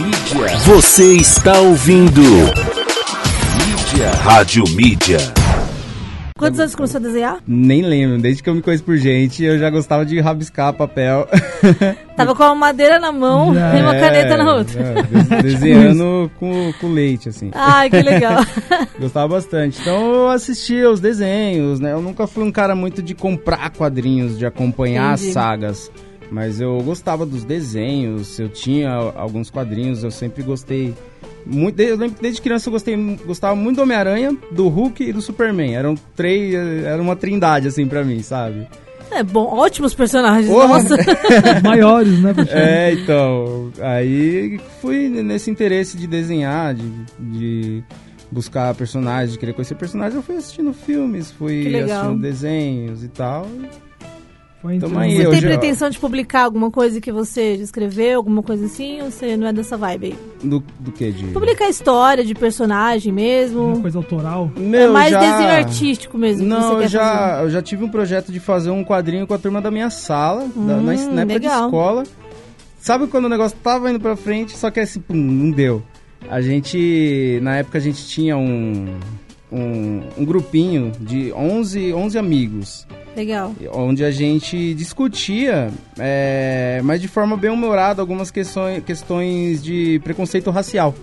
Mídia. Você está ouvindo. Mídia. Rádio Mídia. Quantos anos começou a desenhar? Nem lembro, desde que eu me conheço por gente, eu já gostava de rabiscar papel. Tava com a madeira na mão Já. e uma caneta na É, outra. é, de- desenhando com, com leite, assim. Ai, que legal. Gostava bastante. Então eu assistia os desenhos, né? Eu nunca fui um cara muito de comprar quadrinhos, de acompanhar Entendi. as sagas. Mas eu gostava dos desenhos, eu tinha alguns quadrinhos, eu sempre gostei. Muito, eu lembro que desde criança eu gostei, gostava muito do Homem-Aranha, do Hulk e do Superman. Eram três, era uma trindade, assim, pra mim, sabe? É bom, ótimos personagens. Porra. Nossa. Os maiores, né? É, então, aí fui nesse interesse de desenhar, de, de buscar personagens, de querer conhecer personagens, eu fui assistindo filmes, fui assistindo desenhos e tal. Foi então, aí, Você eu tem já- pretensão de publicar alguma coisa que você escreveu, alguma coisa assim, ou você não é dessa vibe aí? Do, do que? De... Publicar história de personagem Uma mesmo. coisa autoral. É Meu, mais já- desenho artístico mesmo. que Não, você eu quer já, eu já tive um projeto de fazer um quadrinho com a turma da minha sala, da- na, Hum, na época legal. de escola. Sabe quando o negócio tava indo pra frente, só que assim, pum, não deu. A gente, na época a gente tinha um, um, um grupinho de 11, 11 amigos. Legal. onde a gente discutia, é, mas de forma bem humorada, algumas questões, questões de preconceito racial.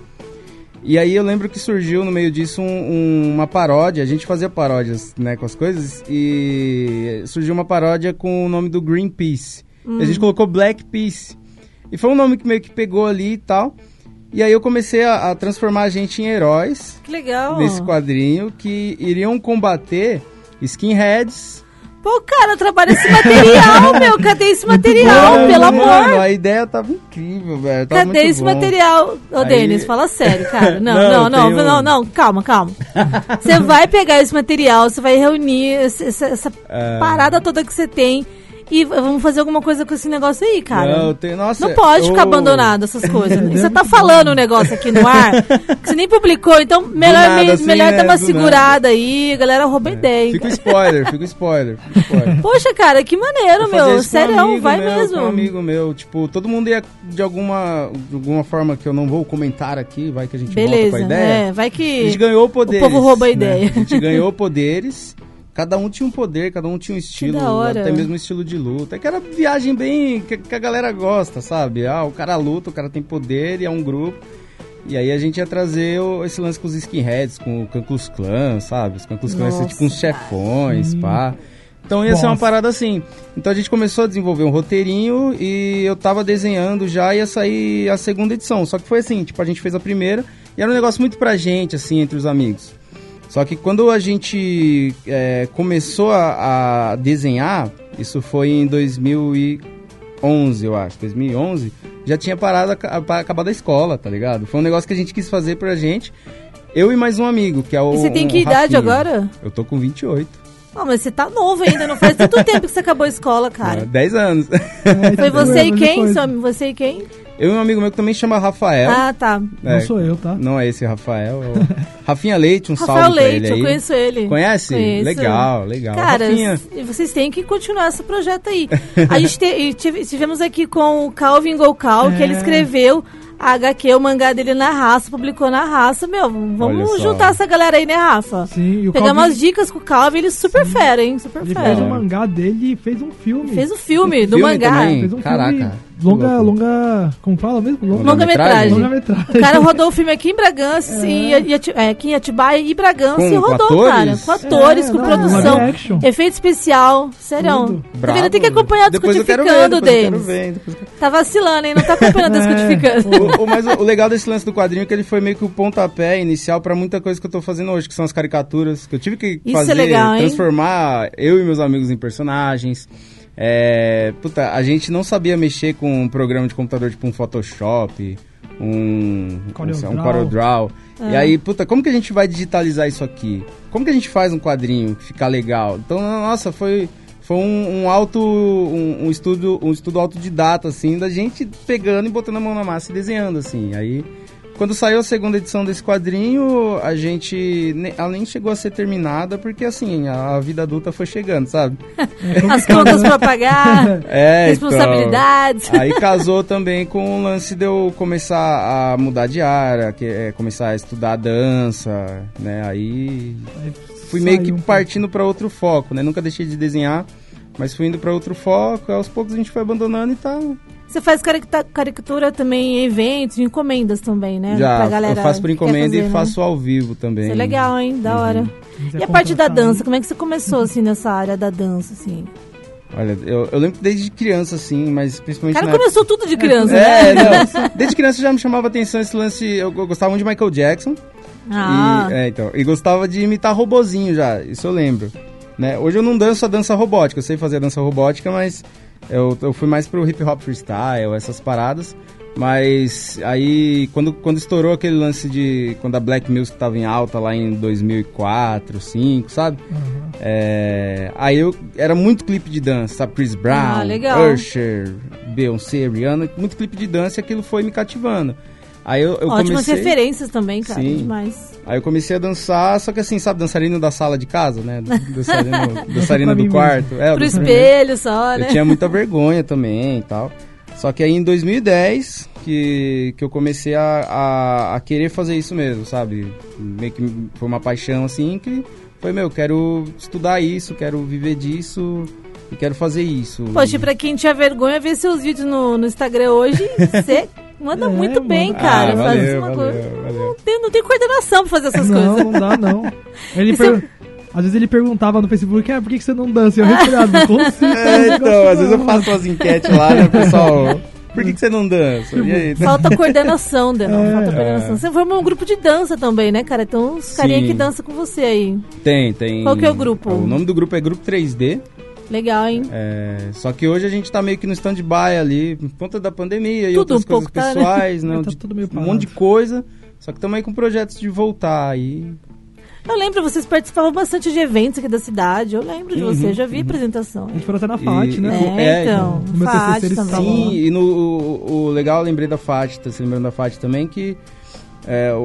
E aí eu lembro que surgiu no meio disso um- um- uma paródia, a gente fazia paródias né, com as coisas, e surgiu uma paródia com o nome do Greenpeace. E a gente colocou Black Peace. E foi um nome que meio que pegou ali e tal. E aí eu comecei a, a transformar a gente em heróis Que legal. nesse quadrinho que iriam combater skinheads. Pô, cara, trabalha esse material, meu. Cadê esse material? Mano, Pelo mano, amor. A ideia tava incrível, velho. tava Cadê esse bom. material? Ô, Aí- Denis, fala sério, cara. Não, Não, não, não, não, um- não, calma, calma. Você vai pegar esse material, você vai reunir essa, essa É. parada toda que você tem e vamos fazer alguma coisa com esse negócio aí, cara. Não, tem- nossa, Não pode ficar eu- abandonado essas coisas. É, você tá falando um negócio aqui no ar que você nem publicou, então melhor, nada, me- assim, melhor é, dar uma do segurada aí, a galera rouba ideia. Fica o spoiler, fica o spoiler. Fica o spoiler. Poxa, cara, que maneiro, meu. um Sério, amigo vai meu, mesmo. Um amigo meu, tipo, todo mundo ia de alguma, de alguma forma que eu não vou comentar aqui, vai que a gente volta com Beleza, a ideia. é, vai A que. gente ganhou poderes. povo rouba a né? ideia. A gente ganhou poderes. Cada um tinha um poder, cada um tinha um estilo, hora. até mesmo um estilo de luta. É que era viagem bem que, que a galera gosta, sabe? Ah, o cara luta, o cara tem poder e é um grupo. E aí a gente ia trazer o- esse lance com os skinheads, com o Cancus Clan, sabe? Os Cancus Clan ia ser Nossa, tipo uns chefões, pá. Então ia ser uma Nossa. parada assim. Então a gente começou a desenvolver um roteirinho e eu tava desenhando já, ia sair a segunda edição. Só que foi assim, tipo, a gente fez a primeira e era um negócio muito pra gente, assim, entre os amigos. Só que quando a gente é, começou a, a desenhar, isso foi em 2011, eu acho, 2011, já tinha parado, a- a- acabado a escola, tá ligado? Foi um negócio que a gente quis fazer pra gente, eu e mais um amigo, que é o E você tem um que idade Rafinha. agora? Eu tô com 28, Não, mas você tá novo ainda, não faz tanto tempo que você acabou a escola, cara. 10 anos. Foi você e quem? Você e quem? Eu e um amigo meu que também chama Rafael. Ah, tá. Não É, sou eu, tá? Não é esse Rafael, é o Rafinha Leite, um Rafael salve pra Leite, ele eu aí. conheço ele. Conhece? Conheço. Legal, legal. Cara, Rafinha. vocês têm que continuar esse projeto aí. A gente te- tive- tivemos aqui com o Calvin Golcal, que ele É. escreveu a HQ, o mangá dele na raça, publicou na raça. Meu, vamos juntar essa galera aí, né, Rafa? Sim, e o Pegar Calvin, umas dicas com o Calvin, ele super fera, hein? Super ele fera. fez um mangá dele e fez um filme. Fez o filme do Filme mangá. também? Fez um Caraca, filme longa, longa, como fala mesmo? Longa, Longa-metragem. longa-metragem. O cara rodou o filme aqui em Bragança, e, e, Ati- é, aqui em Atibaia e Bragança, Com- e com rodou, atores? cara. Com atores, É, com não, produção, efeito especial. Sério. Tudo. Tá vendo? Tem que acompanhar Descodificando, Denis. ver, depois Tá vacilando, hein? Não tá acompanhando É, Descodificando. O, o- mas o, o legal desse lance do quadrinho é que ele foi meio que o pontapé inicial pra muita coisa que eu tô fazendo hoje, que são as caricaturas, que eu tive que Isso é fazer, legal, hein? transformar eu e meus amigos em personagens. É, puta, a gente não sabia mexer com um programa de computador tipo um Photoshop, um CorelDRAW. um CorelDRAW. E É. aí, puta, como que a gente vai digitalizar isso aqui? Como que a gente faz um quadrinho que ficar legal? Então, nossa, foi foi um, um auto um, um estudo um estudo autodidata assim da gente pegando e botando a mão na massa e desenhando assim. Aí quando saiu a segunda edição desse quadrinho, a gente. Ela nem chegou a ser terminada, porque assim, a, a vida adulta foi chegando, sabe? As contas pra pagar, É, responsabilidades. Então, aí casou também com o lance de eu começar a mudar de área, que é começar a estudar dança, né? Aí Aí fui meio que um partindo para outro foco, né? Nunca deixei de desenhar, mas fui indo para outro foco, aos poucos a gente foi abandonando e tá. Você faz carica- caricatura também em eventos, em encomendas também, né? Já, Pra galera eu faço por encomenda fazer, e né? faço ao vivo também. Isso é legal, hein? Da hora. Quiser E a parte da dança, aí. como é que você começou, assim, nessa área da dança, assim? Olha, eu, eu lembro desde criança, assim, mas O principalmente cara na começou tudo de criança, né? É, não. Desde criança já me chamava atenção esse lance. Eu, eu gostava muito de Michael Jackson. Ah, E, é, então, e gostava de imitar robozinho já, isso eu lembro. Né? Hoje eu não danço a dança robótica, eu sei fazer a dança robótica, mas eu, eu fui mais pro hip hop freestyle, essas paradas. Mas aí, quando, quando estourou aquele lance de. Quando a Black Music tava em alta lá em 2004, 2005, sabe? Aham. É, aí eu. Era muito clipe de dança, sabe? Chris Brown, Ah. Usher, Beyoncé, Rihanna, muito clipe de dança e aquilo foi me cativando. Aí eu, eu ótimas comecei. referências também, cara. Sim. Demais. Aí eu comecei a dançar, só que assim, sabe, dançarino da sala de casa, né? Mim do quarto. É, Pro espelho só, né? Eu tinha muita vergonha também e tal. Só que aí em 2010 que, que eu comecei a, a, a querer fazer isso mesmo, sabe? Meio que foi uma paixão assim que foi, meu, quero estudar isso, quero viver disso e quero fazer isso. Poxa, pra quem tinha vergonha, ver seus vídeos no, no Instagram hoje, você manda É, muito bem, cara. ah, faz valeu, uma valeu, coisa. valeu. Não tem, não tem coordenação pra fazer essas não, coisas. não dá, não. Ele E per- Às vezes ele perguntava no Facebook, ah, por que, que você não dança? E eu respondia, não consigo. É, então, às vezes eu faço umas enquetes lá, né, pessoal? Por que, que você não dança? E aí? Falta coordenação, Daniel. É. Falta coordenação. Você forma um grupo de dança também, né, cara? Então, os carinha que dança com você aí. Tem, tem. Qual que é o grupo? O nome do grupo é Grupo 3D. Legal, hein? É, só que hoje a gente tá meio que no stand-by ali, por conta da pandemia e Tudo outras um coisas pouco tá, né? pessoais, né? Tá de- tudo meio um monte de parado. coisa. Só que estamos aí com projetos de voltar aí. Eu lembro, vocês participavam bastante de eventos aqui da cidade. Eu lembro de Uhum, você, já vi apresentação. A gente foi até na FAT, E- né? É, É, então. no meu FAT TCC eles. Sim, e no o, o legal, eu lembrei da FAT, tá se lembrando da FAT também, que é, o,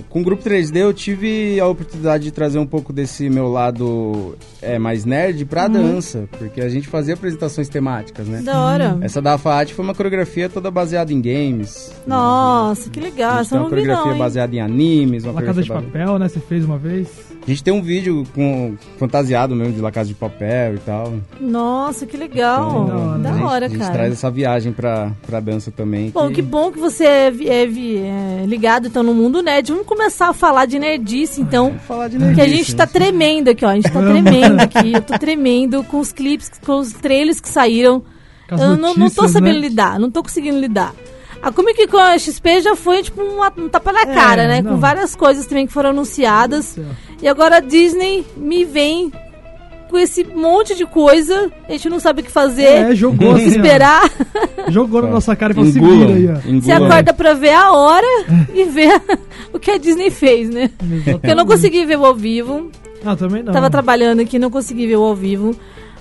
o- com o Grupo 3D eu tive a oportunidade de trazer um pouco desse meu lado é, mais nerd pra Uhum. dança, porque a gente fazia apresentações temáticas, né? Da hora. Essa da FAT foi uma coreografia toda baseada em games. Nossa, que legal. Essa uma coreografia não, baseada em animes, uma La Casa de Papel, né? Você fez uma vez. A gente tem um vídeo com fantasiado mesmo de La Casa de Papel e tal. Nossa, que legal. Então, da a gente, hora, a gente cara. traz essa viagem pra, pra dança também. Bom, que bom que você é, é é ligado então no mundo nerd. Vamos começar a falar de nerdice, então. Vamos falar de Que a nerdice, gente né? tá tremendo aqui, ó. A gente tá tremendo aqui. Eu tô tremendo com os clipes, com os trailers que saíram. Com as Eu não, não tô sabendo né? lidar, não tô conseguindo lidar. A Comic Con a XP já foi tipo uma, um tapa na É, cara, né? Com não. várias coisas também que foram anunciadas. E agora a Disney me vem com esse monte de coisa. A gente não sabe o que fazer. É, jogou assim, ó. esperar. Jogou na nossa cara e falou, se vira aí, ó. Você acorda pra ver a hora e ver o que a Disney fez, né? Porque eu não consegui ver o ao vivo. Ah, também não. Tava trabalhando aqui, não consegui ver o ao vivo.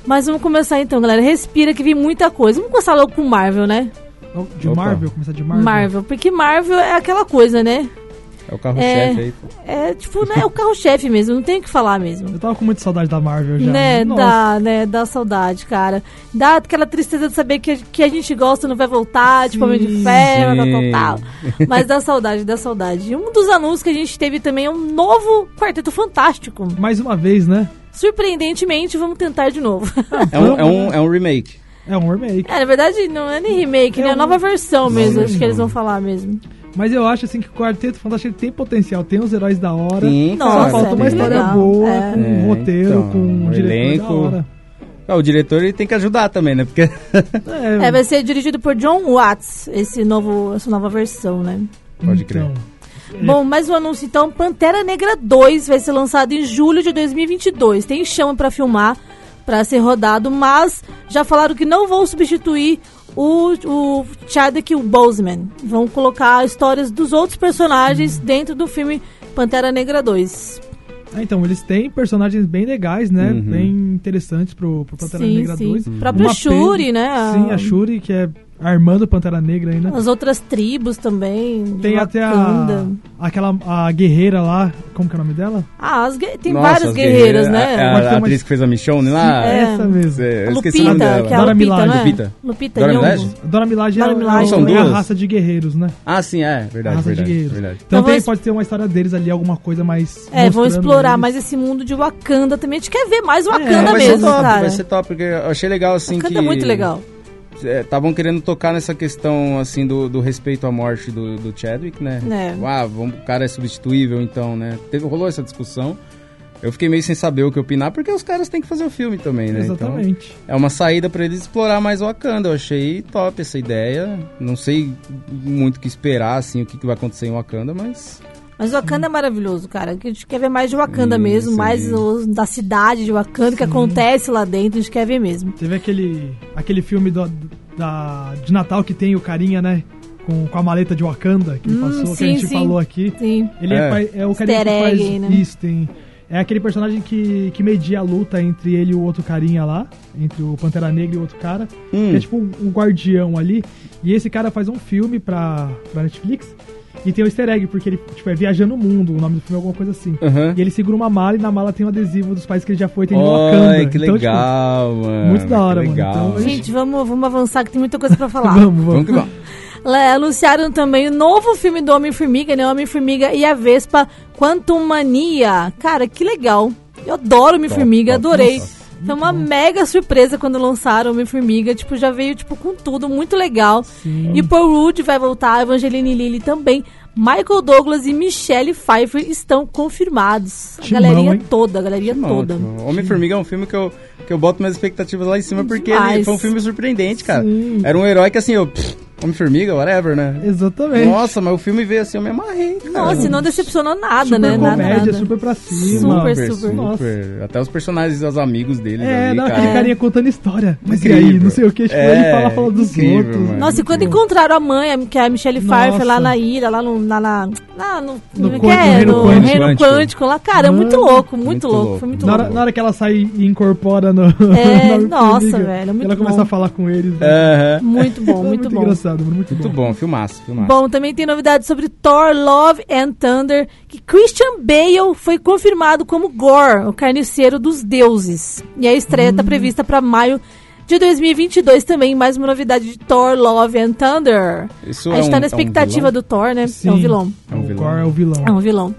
Mas vamos começar então, galera. Respira que vi muita coisa. Vamos começar logo com Marvel, né? De Opa. Marvel, começar de Marvel. Marvel. Porque Marvel é aquela coisa, né? É o carro-chefe aí. pô. É tipo, né? O carro-chefe mesmo, não tem o que falar mesmo. Eu tava com muita saudade da Marvel já. Né, Nossa. dá, né, dá saudade, cara. Dá aquela tristeza de saber que, a- que a gente gosta não vai voltar, tipo Homem de Sim, Ferro, tal, sim. tal, tal. Mas dá saudade, dá saudade. E um dos anúncios que a gente teve também é um novo Quarteto Fantástico. Mais uma vez, né? Surpreendentemente, vamos tentar de novo. É um, é, um, é um remake. É um remake. É, na verdade, não é nem remake, É né? É a um- nova versão mesmo, Sim, acho que eles vão falar mesmo. Mas eu acho assim que o Quarteto Fantástico tem potencial, tem os heróis da hora. Sim, Nossa, Só falta uma é história legal. boa, É. com um É, roteiro, então, com um um diretor elenco. da hora. Ah, o diretor ele tem que ajudar também, né? Porque É, É, vai ser dirigido por John Watts, esse novo, essa nova versão, né? Pode crer. então, Bom, mais um anúncio então. Pantera Negra 2 vai ser lançado em julho de 2022. Tem chama pra filmar, pra ser rodado, mas já falaram que não vão substituir o, o Chadwick Boseman. Vão colocar histórias dos outros personagens dentro do filme Pantera Negra 2. Ah, então, eles têm personagens bem legais, né? Uhum. Bem interessantes pro, pro Pantera sim, Negra sim. 2. O próprio Uma Shuri, pena- né? Sim, a Shuri, que é armando Pantera Negra ainda. As outras tribos também. de Tem até a, aquela a guerreira lá, como que é o nome dela? Ah, as tem Nossa, várias as guerreiras, A, né? a, a uma- atriz que fez a Michonne lá. É. Essa mesmo. É, eu A esqueci o nome Lupita, dela. que é a Dora Lupita, Milaje. não é? Lupita. Lupita Dora. Milaje? Dora Milaje é, Dora Milaje. é São a duas? raça de guerreiros, né? Ah, sim, é. A Verdade, raça de verdade, guerreiros. verdade. Então, Então tem, vamos- pode ter uma história deles ali, alguma coisa mais. É, vão explorar eles. mais esse mundo de Wakanda também. A gente quer ver mais É, Wakanda vai ser mesmo, top, cara. vai ser top, porque eu achei legal, assim, Wakanda que... é muito legal. Estavam querendo tocar nessa questão, assim, do, do respeito à morte do, do Chadwick, né? É. Tipo, ah, vamos, o cara é substituível, então, né? Teve, rolou essa discussão. Eu fiquei meio sem saber o que opinar, porque os caras têm que fazer o filme também, né? Então, Exatamente. é uma saída pra eles explorar mais o Wakanda. Eu achei top essa ideia. Não sei muito o que esperar, assim, o que, que vai acontecer em Wakanda, mas... Mas Wakanda é maravilhoso, cara. Que A gente quer ver mais de Wakanda Sim, mesmo, mais os- da cidade de Wakanda, o que acontece lá dentro, a gente quer ver mesmo. Teve aquele, aquele filme do, da, de Natal que tem o carinha, né? Com, com a maleta de Wakanda, que ele Hum, passou, que sim, a gente sim. falou aqui. Sim. Ele é, É. é o carinha que faz egg, né? isso, tem. É aquele personagem que, que media a luta entre ele e o outro carinha lá, entre o Pantera Negra e o outro cara. Hum. Que é tipo um, um guardião ali. E esse cara faz um filme pra, pra Netflix. E tem o easter egg, porque ele tipo, é viajando o mundo. O nome do filme é alguma coisa assim. Aham. E ele segura uma mala e na mala tem um adesivo dos países que ele já foi. Tem de Wakanda. Ai, que Então, tipo, legal, mano. muito da hora, que mano. legal. Então, Gente, vamos, vamos avançar que tem muita coisa pra falar. vamos, vamos. Vamos que vamos. Lá, Anunciaram também o novo filme do Homem-Formiga, né? Homem-Formiga e a Vespa Quantum Mania. Cara, que legal. Eu adoro Homem-Formiga, adorei. Nossa, Foi uma mega surpresa quando lançaram Homem-Formiga. Tipo, já veio tipo com tudo, muito legal. Sim. E Paul Rudd vai voltar, Evangeline Lilly também. Michael Douglas e Michelle Pfeiffer estão confirmados. A Timão, galerinha hein? toda, a galerinha Não, toda. Homem-Formiga é um filme que eu, que eu boto minhas expectativas lá em cima, porque foi um filme surpreendente, cara. Sim. Era um herói que assim, eu. pff, Homem-Formiga, whatever, né? Exatamente. Nossa, mas o filme veio assim, eu me amarrei. Cara. Nossa, e não decepcionou nada, super né? Nada, comédia, nada. super pra cima. Super, super, super. Nossa. Até os personagens, os amigos dele. É, ali, não, cara. aquele carinha contando história. Mas e Incrível. aí, não sei o que, tipo, É, ele fala, fala dos incrível, outros. mano. Nossa, e quando encontraram a mãe, que é a Michelle Pfeiffer, lá na ilha, lá no. Lá na, lá no, No como é que quanto- é? no reino no quântico. reino quântico lá. Cara, é muito louco, muito, muito louco, louco. Foi muito Na hora, louco. na hora que ela sai e incorpora no. É, na nossa, velho, é muito Ela começa a falar com eles. né? Muito bom, muito, bom. Engraçado, mano, muito, Muito bom. bom, filmaço, filmaço. Bom, também tem novidades sobre Thor, Love and Thunder, que Christian Bale foi confirmado como Gore, o carniceiro dos deuses. E a estreia Hum. está prevista para maio de 2022 também, mais uma novidade de Thor, Love and Thunder. Isso a gente é tá um- na é um expectativa vilão? do Thor, né? Sim. É um vilão. É um o vilão. Gore é o vilão. É um vilão.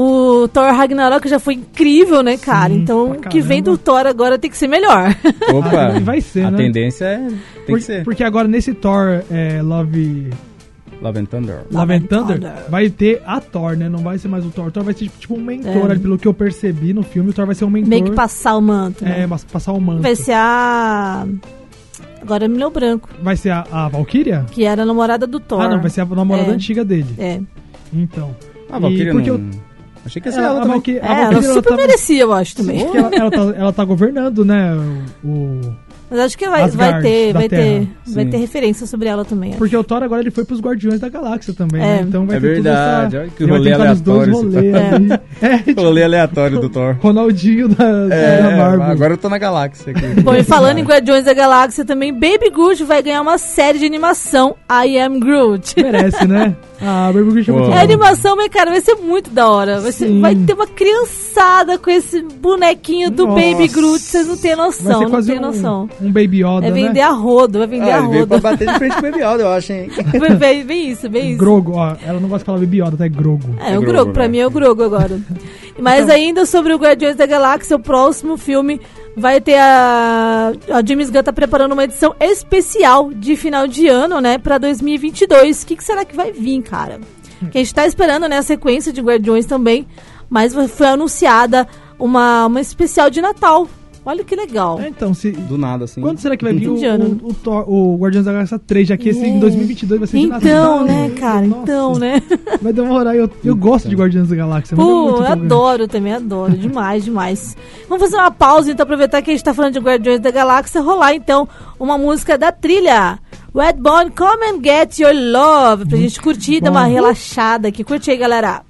O Thor Ragnarok já foi incrível, né, cara? Sim, então, o que vem do. Thor agora tem que ser melhor. Opa, Ah, vai ser, a né? tendência é. Tem Por- que ser. Porque agora nesse Thor é, Love, Love and Thunder. Love and Thunder vai ter a Thor, né? Não vai ser mais o Thor. O Thor vai ser tipo um mentor, É. ali, pelo que eu percebi no filme. O Thor vai ser um mentor. Meio que passar o manto. né? É, mas passar o manto. Vai ser a. Agora me leu branco. Vai ser a, a Valkyria? Que era a namorada do Thor. Ah, não, vai ser a namorada É. antiga dele. É. Então. A Valkyria não... eu- Achei que ia ser ela, ela a também. Valkyria, É, a ela super merecia, eu acho também. ela, ela, tá, ela tá governando, né? O, o- Mas acho que vai, Asgard, vai ter, vai ter, vai ter referência sobre ela também. acho. porque o Thor agora ele foi pros Guardiões da Galáxia também, É. né? Então vai É ter verdade, olha essa... que rolê aleatório rolês ali. É, tipo, Rolê aleatório do Thor. Ronaldinho da, É, da Marvel. agora eu tô na galáxia aqui. Bom, e falando em Guardiões da Galáxia também, Baby Groot vai ganhar uma série de animação, I Am Groot. Merece, né? Ah, Baby Groot é muito. É animação, mas cara, vai ser muito da hora. Vai, ser- vai ter uma criançada com esse bonequinho do Nossa. Baby Groot, vocês não têm Vai noção, não um, noção. um Baby Yoda, É vender né? a rodo, vai vender Ah, a pra rodo. bater de frente com o Baby Yoda, eu acho, hein? Bem, bem isso, bem isso. Grogo, ó. Ela não gosta de falar Baby Yoda, tá? É Grogo. É, É o Grogo, pra né? mim é o Grogo agora. Mas Então- ainda sobre o Guardiões da Galáxia, o próximo filme vai ter a. A James Gunn tá preparando uma edição especial de final de ano, né, pra 2022. O que, que será que vai vir, cara? Que a gente tá esperando, né, a sequência de Guardiões também, mas foi anunciada uma, uma especial de Natal. Olha que legal. É, então, se... Do nada, assim. Quando será que vai vir o, Indiano. o, o, o Guardiões da Galáxia 3? Já que esse em É. 2022 vai ser de Então, Natal. né, cara? Nossa, Então, né? Vai demorar. Eu, eu gosto de Guardiões da Galáxia. Pô, muito eu adoro também, adoro. Demais, demais. Vamos fazer uma pausa, então, aproveitar que a gente tá falando de Guardiões da Galáxia, rolar, então, uma música da trilha. Redbone, Come and Get Your Love, pra gente curtir, dar uma bom. relaxada aqui. Curte aí, galera.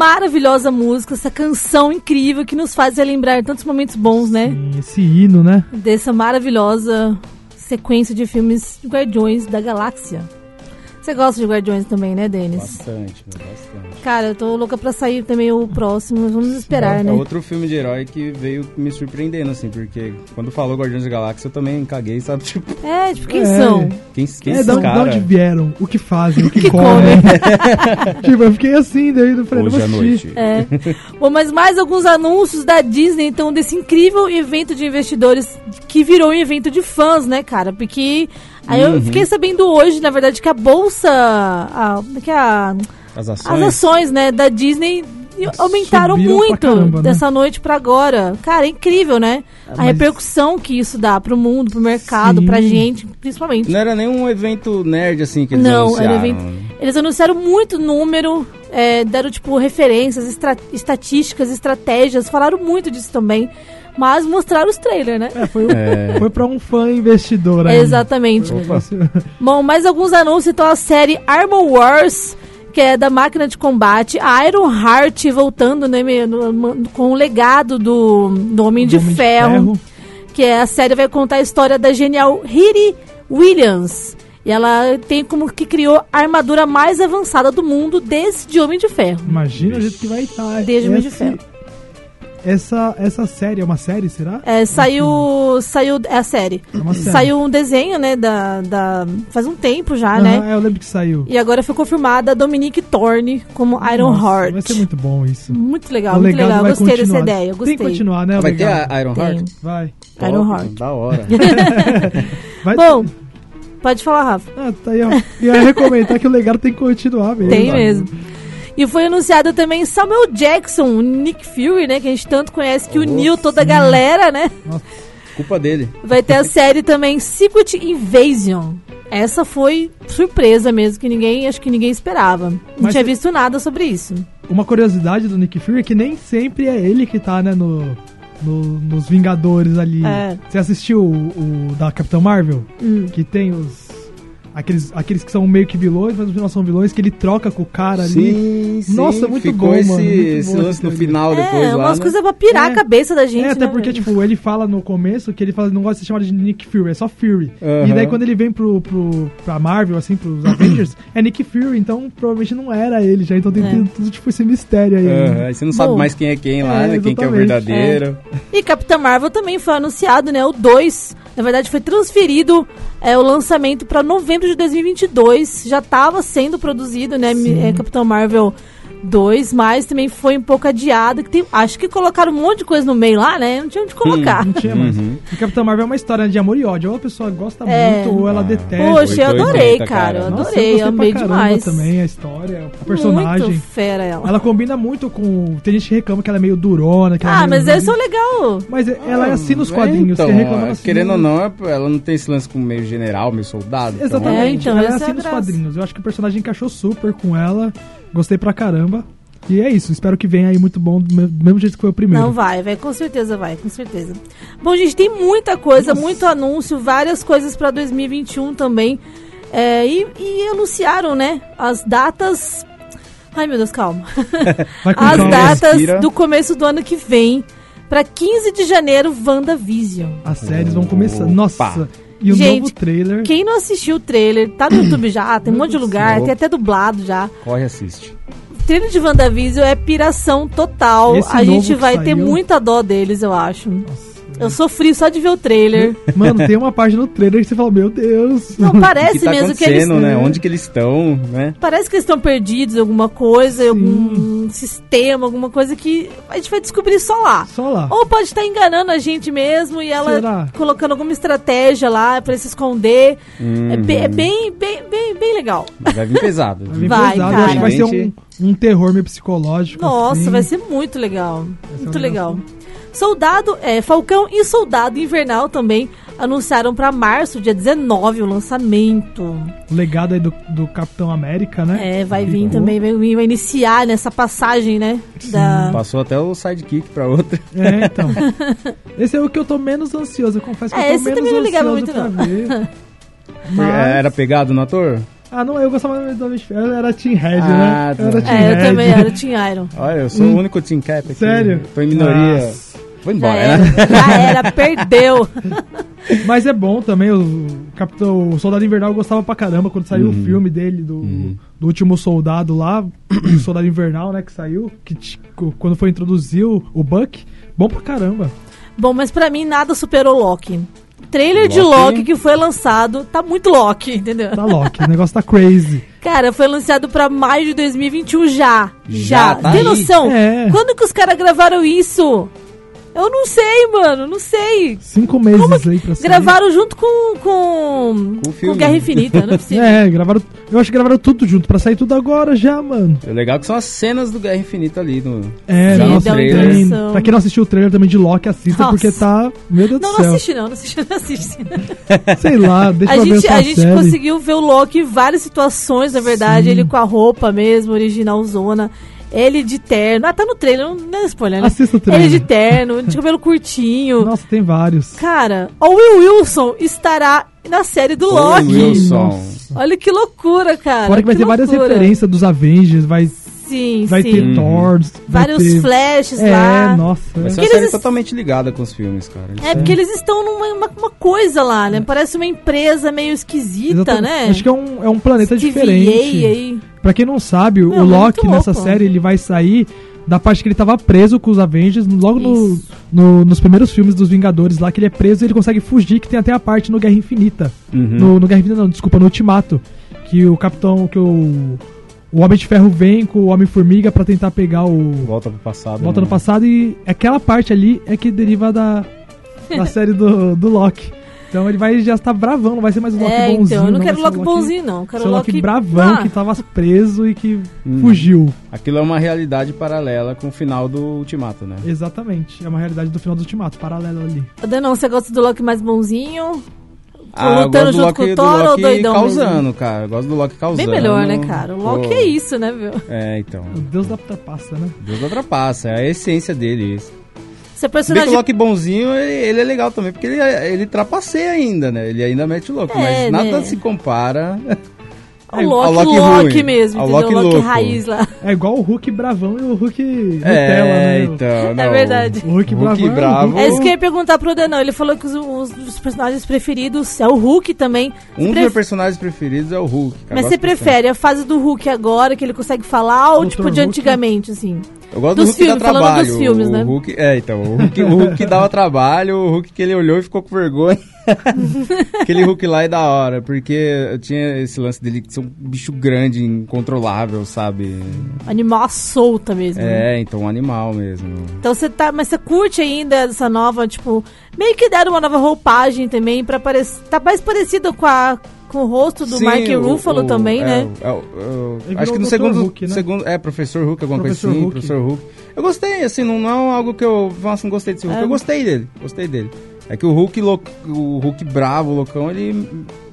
Maravilhosa música, essa canção incrível que nos faz relembrar tantos momentos bons, né? E Esse hino, né? Dessa maravilhosa sequência de filmes Guardiões da Galáxia. Você gosta de Guardiões também, né, Denis? Bastante, bastante. Cara, eu tô louca pra sair também o próximo, vamos esperar, É né? outro filme de herói que veio me surpreendendo, assim, porque quando falou Guardiões da Galáxia eu também caguei, sabe? Tipo, É, tipo, quem É. são? quem, quem É, da, da caras? onde vieram, o que fazem, o que, Que comem. tipo, eu fiquei assim, daí eu falei, Hoje à noite. É. Bom, mas mais alguns anúncios da Disney, então, desse incrível evento de investidores que virou um evento de fãs, né, cara? Porque aí Uhum. eu fiquei sabendo hoje, na verdade, que a bolsa, a, que a, As as ações. ações, né, da Disney aumentaram Subiram muito caramba, né? dessa noite pra agora. Cara, é incrível, né? a repercussão que isso dá pro mundo, pro mercado, Sim. pra gente, principalmente. Não era nem um evento nerd, assim, que eles Não, era anunciaram. evento. Eles anunciaram muito número, é, deram, tipo, referências, estra- estatísticas, estratégias, falaram muito disso também. Mas mostraram os trailers, né? É, foi, É. foi pra um fã investidor aí. Exatamente. Bom, mais alguns anúncios. Então, a série Armor Wars, que é da máquina de combate. A Iron Heart voltando, né, com o legado do, do Homem, de, Homem de Ferro, Ferro. Que é a série vai contar a história da genial Riri Williams. E ela tem como que criou a armadura mais avançada do mundo desde Homem de Ferro. Imagina o jeito que vai estar. Desde Homem de Ferro. Essa, essa série é uma série, será? É, saiu. Saiu. É a série. É uma série. Saiu um desenho, né? Da, da, faz um tempo já, Aham, né? é, eu lembro que saiu. E agora foi confirmada a Dominique Thorne como Iron Nossa, Heart. Vai ser muito bom isso. Muito legal, o muito legal. vai Gostei dessa continuar. ideia, gostei. Tem que continuar, né? Vai ter a Iron Tem. Heart? Vai. Iron Top, Heart. Da hora. vai Bom, pode falar, Rafa. Ah, tá aí, ó. Ia recomendar que o legado tem que continuar mesmo. Tem mesmo. E foi anunciado também Samuel Jackson, o Nick Fury, né? Que a gente tanto conhece, que uniu toda a galera, né? Culpa dele. Vai ter a série também Secret Invasion. Essa foi surpresa mesmo, que ninguém, acho que ninguém esperava. Não Mas tinha visto nada sobre isso. Uma curiosidade do Nick Fury é que nem sempre é ele que tá, né, no, no- nos Vingadores ali. É. Você assistiu o, o da Capitã Marvel? Hum. Que tem os. Aqueles, aqueles que são meio que vilões, mas no final são vilões, que ele troca com o cara ali. Sim, sim. Nossa, muito Ficou bom, esse, mano, muito esse lance no final depois é, lá, umas né? coisas pra pirar É. a cabeça da gente, É, até né? porque, tipo, ele fala no começo que ele fala, não gosta de ser chamado de Nick Fury, é só Fury. E daí quando ele vem pro, pro, pra Marvel, assim, pros Avengers, é Nick Fury, então provavelmente não era ele já, então tem É. tudo, tudo, tipo, esse mistério aí. né? Aí você não sabe Bom. mais quem é quem lá, É, né? Quem que é o verdadeiro. E Capitã Marvel também foi anunciado, né? O 2 Na verdade, foi transferido é, o lançamento para novembro de 2022. Já estava sendo produzido, né? É, Capitão Marvel 2, mas também foi um pouco adiado. Que tem, acho que colocaram um monte de coisa no meio lá, né? Não tinha onde colocar. Não tinha mais. Uhum. E Capitão Marvel é uma história de amor e ódio. Ou a pessoa gosta É. muito, ou ela Ah. detesta. Poxa, eu 880, adorei, cara. cara. Eu Nossa, adorei, eu amei demais. também a história, a personagem. Muito fera ela. Ela combina muito com. Tem gente que reclama que ela é meio durona. Que ela Ah, é mas é o legal. Mas ela é assim nos É, quadrinhos. Então, reclama ó, assim, querendo ou não, é- ela não tem esse lance com meio general, meio soldado. então- Exatamente. É, então, ela é é assim nos graça. quadrinhos. Eu acho que o personagem encaixou super com ela. Gostei pra caramba. E é isso. Espero que venha aí muito bom, do me- do mesmo jeito que foi o primeiro. Não vai, vai, com certeza vai, com certeza. Bom, gente, tem muita coisa, muito anúncio, várias coisas pra 2021 também. É, e, e anunciaram, né, as datas. Ai, meu Deus, calma. Vai com As calma. datas Respira. do começo do ano que vem. Pra 15 de janeiro, WandaVision. As séries vão começar. Opa. Nossa. E o Gente, novo trailer. Quem não assistiu o trailer, tá no YouTube já, tem um monte de lugar, céu. tem até dublado já. Corre e assiste. O trailer de WandaVision é piração total. Esse A gente vai ter saiu- muita dó deles, eu acho. Eu sofri só de ver o trailer. Mano, tem uma parte no trailer que você fala, meu Deus. Não, O que parece tá mesmo que eles. né? Onde que eles estão, né? Parece que eles estão perdidos em alguma coisa, em algum sistema, alguma coisa que a gente vai descobrir só lá. Só lá. Ou pode estar enganando a gente mesmo e ela Será? colocando alguma estratégia lá pra se esconder. É, Uhum. be- é bem, bem, bem, bem legal. Vai vir pesado. Vai vir Vai, pesado, cara. acho que vai ser um, um terror meio psicológico. Nossa, assim. vai ser muito legal. ser Muito um legal. Soldado, é, Falcão e Soldado Invernal também anunciaram pra março, dia 19, o lançamento. O legado aí do, do Capitão América, né? É, vai vir também, vai, vir- vai iniciar nessa passagem, né? Da... Passou até o sidekick pra outra. É, então. Esse é o que eu tô menos ansioso. Eu confesso que É, eu tô esse eu menos também não ligava ansioso muito, pra ver. Mas... Era pegado no ator? Ah, não, eu gostava mais do Homem de Ferro. Eu era Team Red, Ah, né? Eu era. Team É, eu Red. também era, tinha Iron. Olha, eu sou o único Team Cap aqui. Hum. Sério? Tô em minoria. Nossa. Vou Já embora, era, né? já era, perdeu. Mas é bom também, o Capitão o Soldado Invernal eu gostava pra caramba quando saiu Uhum. o filme dele, do, do último soldado lá, o Soldado Invernal, né, que saiu, que quando foi introduzir o, Buck, bom pra caramba. Bom, mas pra mim nada superou Loki. Trailer de Loki? Loki que foi lançado, tá muito Loki, entendeu? Tá Loki, o negócio tá crazy. Cara, foi anunciado pra maio de 2021 já. Já. Já, tá Tem aí. noção? É. Quando que os caras gravaram isso? Eu não sei, mano, não sei. Cinco meses aí pra sair. Gravaram junto com com, Com o com filme. Guerra Infinita, não é possível. É, gravaram. Eu acho que gravaram tudo junto, pra sair tudo agora já, mano. O legal é que são as cenas do Guerra Infinita ali. No... É, Já no nossa, trailer. tem- Impressão. pra quem não assistiu o trailer também de Loki, assista, Nossa. porque tá. Meu Deus Não, do não céu. assisti não, não assisti, não assisti. Sei lá, deixa A eu ver gente, essa a gente série. conseguiu ver o Loki em várias situações, na verdade, Sim. ele com a roupa mesmo, original zona. Ele de terno. Ah, tá no trailer, não, não é spoiler, né? Assista o trailer. Ele de terno, de cabelo curtinho. Nossa, tem vários. Cara, o Will Wilson estará na série do Loki. Wilson. Nossa. Olha que loucura, cara. Fora que vai ter várias loucura. referências dos Avengers, vai, Sim, vai sim. ter Thor, vai Vários ter... flashes É, lá. nossa. Vai é. Que uma série eles- totalmente ligada com os filmes, cara. É, porque eles estão numa uma, uma coisa lá, né? Parece uma empresa meio esquisita, Exatamente. né? Acho que é um, é um planeta TVA diferente. aí. Pra quem não sabe, Meu, o muito Loki nessa série ele vai sair da parte que ele tava preso com os Avengers, logo no, no- nos primeiros filmes dos Vingadores lá, que ele é preso e ele consegue fugir, que tem até a parte no Guerra Infinita. Uhum. No, no Guerra Infinita não, desculpa, no Ultimato. Que o Capitão, que o, o Homem de Ferro vem com o Homem-Formiga pra tentar pegar o... Volta pro passado. Volta né? no passado e aquela parte ali é que deriva da, da série do, do Loki. Então ele vai já estar bravão, não vai ser mais o Loki É, bonzinho. então, eu não vai quero Loki o bonzinho, não. Eu Quero Ser o Loki Loki bravão, Ah, que tava preso e que Hum. fugiu. Aquilo é uma realidade paralela com o final do Ultimato, né? Exatamente. É uma realidade do final do Ultimato, paralelo ali. Danão, você gosta do Loki mais bonzinho? Ah, eu lutando gosto do junto Loki, com o do Thor ou Loki doidão causando, mesmo? cara. Eu gosto do Loki causando. Bem melhor, né, cara? O Loki Pô. é isso, né, viu? É, então. O Deus da trapaça, né? Deus ultrapassa, é a essência dele isso. Você é Se bem que o personagem. Loki bonzinho, ele, ele é legal também, porque ele, ele trapaceia ainda, né? Ele ainda mete o louco, É, mas nada né? se compara O Loki, ao Loki Loki, mesmo, entendeu? Loki o Loki louco. raiz lá. É igual o Hulk bravão e o Hulk Nutella, É, né? então, não. É verdade. O Hulk, Hulk bravão. bravo. É isso que eu ia perguntar pro Danão. Ele falou que os, os- os personagens preferidos é o Hulk também. Um dos pref- meus personagens preferidos é o Hulk. cara. Mas você prefere a fase do Hulk agora, que ele consegue falar, ou tipo de Hulk? antigamente, assim? Eu gosto Dos do Hulk que dá filmes, falando trabalho. dos filmes, o, né? O Hulk, é, então, o Hulk, o Hulk que dava trabalho, o Hulk que ele olhou e ficou com vergonha. Aquele Hulk lá é da hora, porque eu tinha esse lance dele de ser um bicho grande, incontrolável, sabe? Animal solta mesmo. né? É, então um animal mesmo. Então você tá. Mas você curte ainda essa nova, tipo. Meio que deram uma nova roupagem também pra parecer. Tá mais parecido com, a, com o rosto do Sim, Mark o- Ruffalo o- também, é, né? é Ele acho que no segundo, Hulk, né? segundo. É, Professor Hulk, alguma Professor coisa assim. Hulk. Professor Hulk. Eu gostei, assim, não, não é algo que eu. Nossa, não gostei desse Hulk. É. Eu gostei dele, gostei dele. É que o Hulk, lou- o Hulk bravo, o loucão, ele.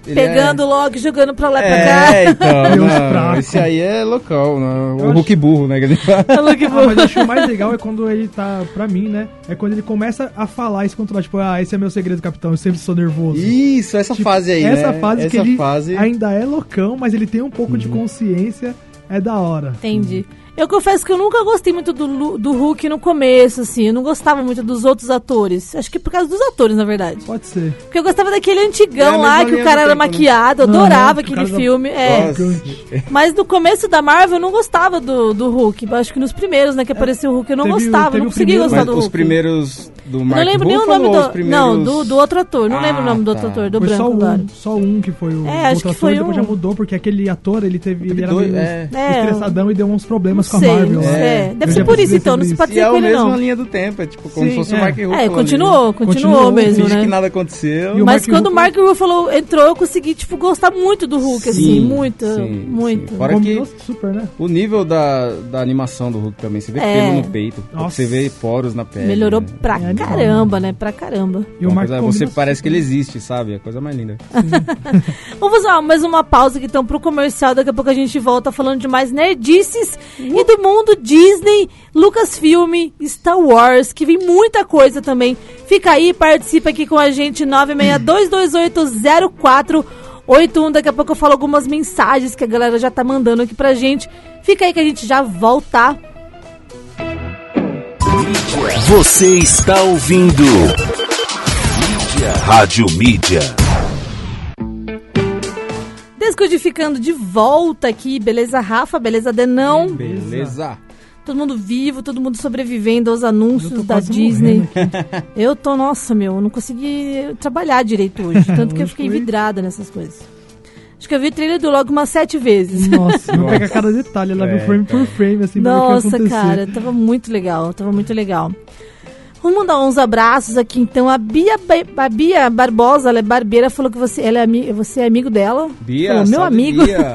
ele Pegando logo e jogando pra lá e pra É, cá. é então. Não, esse aí é loucão, né? Eu O Hulk burro, né? que ele fala. Falou que Ah, vou. mas eu acho que o mais legal é quando ele tá, pra mim, né? É quando ele começa a falar e se controlar. Tipo, ah, esse é meu segredo, capitão. Eu sempre sou nervoso. Isso, essa Tipo, fase aí, Essa né? fase essa que ele fase... Uhum. ainda é loucão, mas ele tem um pouco de consciência. É da hora. Entendi. Eu confesso que eu nunca gostei muito do, do Hulk no começo, assim. Eu não gostava muito dos outros atores. Acho que por causa dos atores, na verdade. Pode ser. Porque eu gostava daquele É antigão mesma lá, que o cara era tempo, né? maquiado. Eu Aham, adorava aquele filme. É. Nossa. Mas no começo da Marvel eu não gostava do, do Hulk. Acho que nos primeiros, né, que apareceu o Hulk, eu não Teve gostava. teve Eu não conseguia primeiro- gostar do Hulk. os primeiros do Eu Mark não lembro nem o nome do. primeiros... Não, do, do outro ator. Não Ah, lembro o nome do outro tá. ator, do Foi branco só agora. um, só um que foi o É, acho outro que foi ator, depois um. já mudou, porque aquele ator, ele teve. Ele era dois- meio é. É, estressadão e deu uns problemas com sei, a Marvel. né? É, Deve ser por isso então, não se pode E ser é com a ele mesma não. linha do tempo, é tipo como Sim, se fosse é. o Mark Ruffalo. É, ali. continuou, continuou mesmo, né? que nada aconteceu. Mas quando o Mark Ruffalo entrou, eu consegui, tipo, gostar muito do Hulk, assim. Sim, Muito, muito. Fora que- super, né? O nível da, da animação do Hulk também. Você vê É. pelo no peito, você vê poros na pele. Melhorou né? pra É. caramba, né? Pra caramba. E o coisa- você combina parece que ele existe, sabe? É a coisa mais linda. Vamos uma- mais uma pausa aqui então pro comercial. Daqui a pouco a gente volta falando de mais nerdices e do mundo Disney, Lucasfilm, Star Wars, que vem muita coisa também. Fica aí, participa aqui com a gente, 962280481. Daqui a pouco eu falo algumas mensagens que a galera já tá mandando aqui pra gente. Fica aí que a gente já volta. Você está ouvindo. Mídia. Rádio Mídia. Descodificando de volta aqui, beleza, Rafa? Beleza, Denão? Beleza. Todo mundo vivo, todo mundo sobrevivendo aos anúncios da Disney. Eu tô, nossa, meu, eu não consegui trabalhar direito hoje. Tanto que eu fiquei foi- vidrada nessas coisas. Acho que eu vi o trailer do logo umas sete vezes. Nossa, eu Nossa. pega cada detalhe, ela viu É, frame por frame, assim, Nossa, cara, tava muito legal, tava muito legal. Vamos mandar uns abraços aqui, então. A Bia, Ba- a Bia Barbosa, ela é barbeira, falou que você, ela é, ami- você é amigo dela. Bia, Falou, meu amigo. Bia.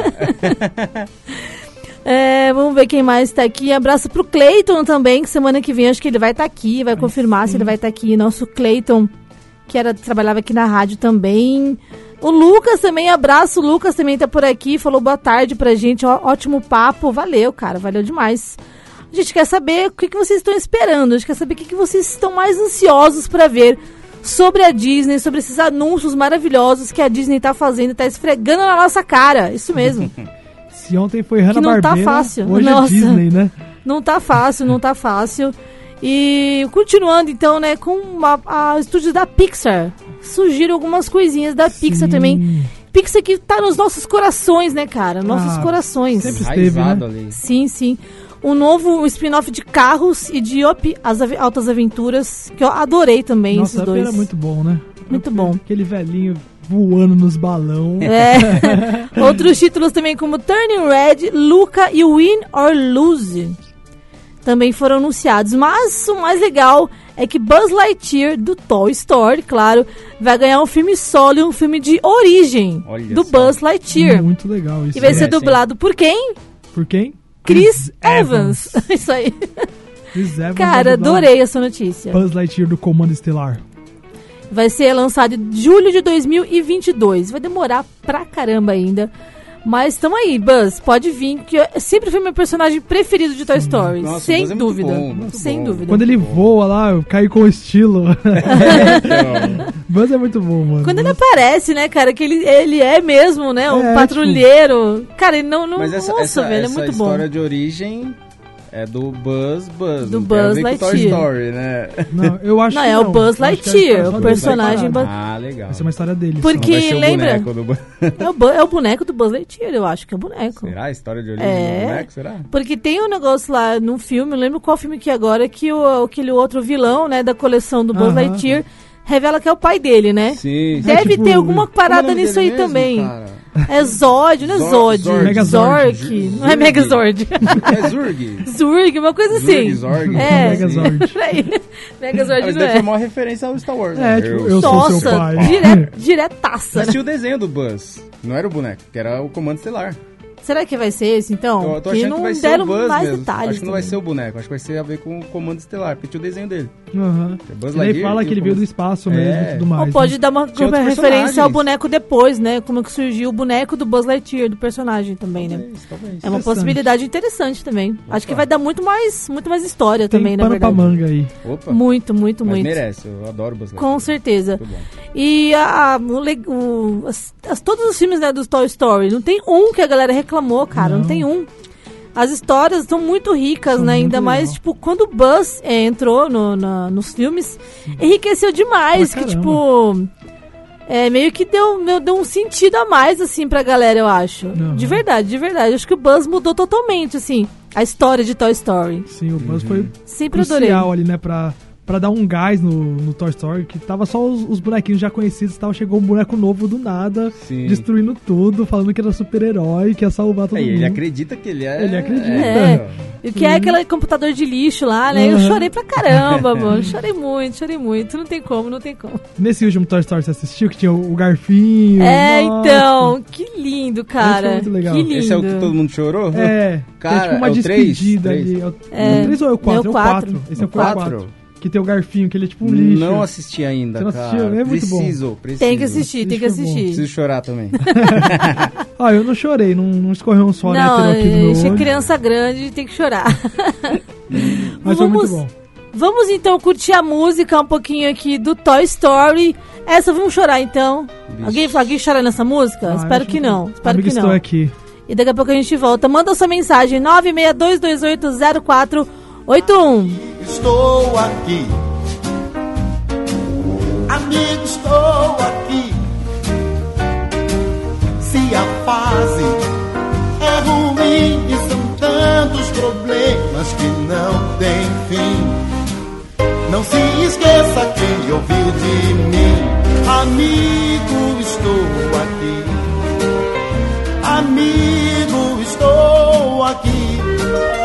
É, vamos ver quem mais tá aqui. Abraço pro Cleiton também, que semana que vem acho que ele vai estar aqui, vai confirmar se ele vai estar aqui. Nosso Cleiton, que era, trabalhava aqui na rádio também. O Lucas também, abraço. O Lucas também tá por aqui, falou boa tarde pra gente. Ó, ótimo papo, valeu, cara, valeu demais. A gente quer saber o que, que vocês estão esperando, a gente quer saber o que, que vocês estão mais ansiosos pra ver sobre a Disney, sobre esses anúncios maravilhosos que a Disney tá fazendo, tá esfregando na nossa cara. Isso mesmo. Se ontem foi Hanna-Barbera, não tá fácil. hoje Nossa. é Disney, né? Não tá fácil, não tá fácil. E continuando então, né, com uma, a estúdios da Pixar. Surgiram algumas coisinhas da Pixar Sim. também. Pixar que tá nos nossos corações, né, cara? Nossos Ah, corações. sempre esteve, né? ali. Sim, sim. Um novo spin-off de carros e de Op, As Ave- Altas Aventuras, que eu adorei também Nossa, esses Up dois. era muito bom, né? Muito Up, bom. Aquele velhinho voando nos balão. É. Outros títulos também como Turning Red, Luca e Win or Lose também foram anunciados. Mas o mais legal é que Buzz Lightyear, do Toy Story, claro, vai ganhar um filme solo e um filme de origem Olha do só. Buzz Lightyear. Muito legal isso. E vai É, ser sim. dublado por quem? Por quem? Chris Evans. Isso aí. Chris Evans Cara, adorei essa notícia. Buzz Lightyear do Comando Estelar. Vai ser lançado em julho de 2022. Vai demorar pra caramba ainda. Mas tamo aí, Buzz. Pode vir, que eu- sempre foi meu personagem preferido de Toy Story. Nossa, o sem Buzz é muito dúvida. bom, muito sem bom. dúvida. Quando ele voa lá, eu caio com estilo. Buzz é muito bom, mano. Quando ele aparece, né, cara, que ele, ele é mesmo, né, um É, patrulheiro. Cara, ele não, não Mas essa, nossa, essa, velho, essa é muito bom. história de origem É do Buzz Buzz. Do não Buzz com Toy Lightyear. Story, né? Não, eu acho Não, que é o Buzz é Lightyear, o personagem. Buzz- Ah, legal. Vai ser uma história dele. Porque- Não lembra? boneco do É o, bu- é o boneco do Buzz Lightyear, eu acho que é o boneco. Será? A história de origem É. do boneco, será? Porque tem um negócio lá num filme, eu lembro qual filme que é agora, que o, aquele outro vilão, né, da coleção do Buzz Aham. Lightyear revela que é o pai dele, né? Sim. É, Deve tipo, ter alguma é parada nisso aí mesmo, também. cara? É Zod, não é Zod. Zorg. Megazord. Zork. Não é Megazord. É Zurg. Zurg, uma coisa assim. Zurg, Zorg. É. Megazord. Peraí. Ah, Megazord mas não daí foi é. uma referência ao Star Wars. É, né? tipo, eu sou Nossa, seu pai. dire, diretaça. né? Assisti o desenho do Buzz. Não era o boneco, que era o Comando Estelar. Será que vai ser esse, então? Eu tô que não que vai ser deram o Buzz mais mesmo. detalhes. Acho que não vai também. ser o boneco, acho que vai ser a ver com o Comando Estelar, porque tinha o desenho dele. Aham. Que é Buzz fala que ele veio do espaço mesmo É. e tudo mais. Ou pode né? dar uma, referência ao boneco depois, né? Como que surgiu o boneco do Buzz Lightyear, do personagem também, né? Talvez, talvez. É uma possibilidade interessante também. Acho que vai dar muito mais, muito mais história Tem também, na pano pra verdade. manga aí. Opa, Muito, muito, mas muito. merece, eu adoro o Buzz Com Lightyear. certeza. Muito bom. E a, a- o, as- as- todos os filmes né, do Toy Story, não tem um que a galera reclamou, cara. Não, Não. tem um. As histórias são muito ricas, São né? muito Ainda mais, legal. tipo, quando o Buzz é, entrou no- na- nos filmes, enriqueceu demais. Pra Que, tipo. É, meio que deu, meu, deu um sentido a mais, assim, pra galera, eu acho. Uhum. De verdade, de verdade. Acho que o Buzz mudou totalmente, assim, a história de Toy Story. Sim, o Buzz foi Sempre adorei. crucial ali, né, pra, pra dar um gás no, no Toy Story, que tava só os, os bonequinhos já conhecidos e tal, chegou um boneco novo do nada, Sim. destruindo tudo, falando que era super-herói, que ia salvar todo É, mundo. ele acredita que ele é. Ele acredita. É. E que é aquele computador de lixo lá, né? Eu Uhum. chorei pra caramba, mano. Chorei muito, chorei muito. Não tem como, não tem como. Nesse último Toy Story você assistiu, que tinha o, o garfinho. É, nossa. então, que lindo, cara. muito legal. Que lindo. Esse é o que todo mundo chorou? É, Cara, é tipo uma é o três? despedida Três? ali. É o, É, é o 3 ou é o 4? é o É o quatro. 4. Esse é o O quatro? 4. Que tem o garfinho, que ele é tipo um lixo. Não assisti ainda, Você não cara. assistiu? É muito bom. preciso, preciso. Tem que assistir, tem que assistir. Preciso chorar também. Ah, eu não chorei, não, não escorreu um suor Não, hétero aqui no meu é olho. criança grande tem que chorar. Mas foi muito Vamos- bom. Vamos então curtir a música um pouquinho aqui do Toy Story. Essa vamos chorar então. Alguém, alguém chora nessa música? Ah, Espero que não. Espero Amigo, que estou não. aqui. E daqui a pouco a gente volta. Manda sua mensagem 962280481. Estou aqui. Amigo, estou aqui. Se a fase é ruim e são tantos problemas que não tem fim. Não se esqueça quem ouviu de mim. Amigo, estou aqui. Amigo, estou aqui.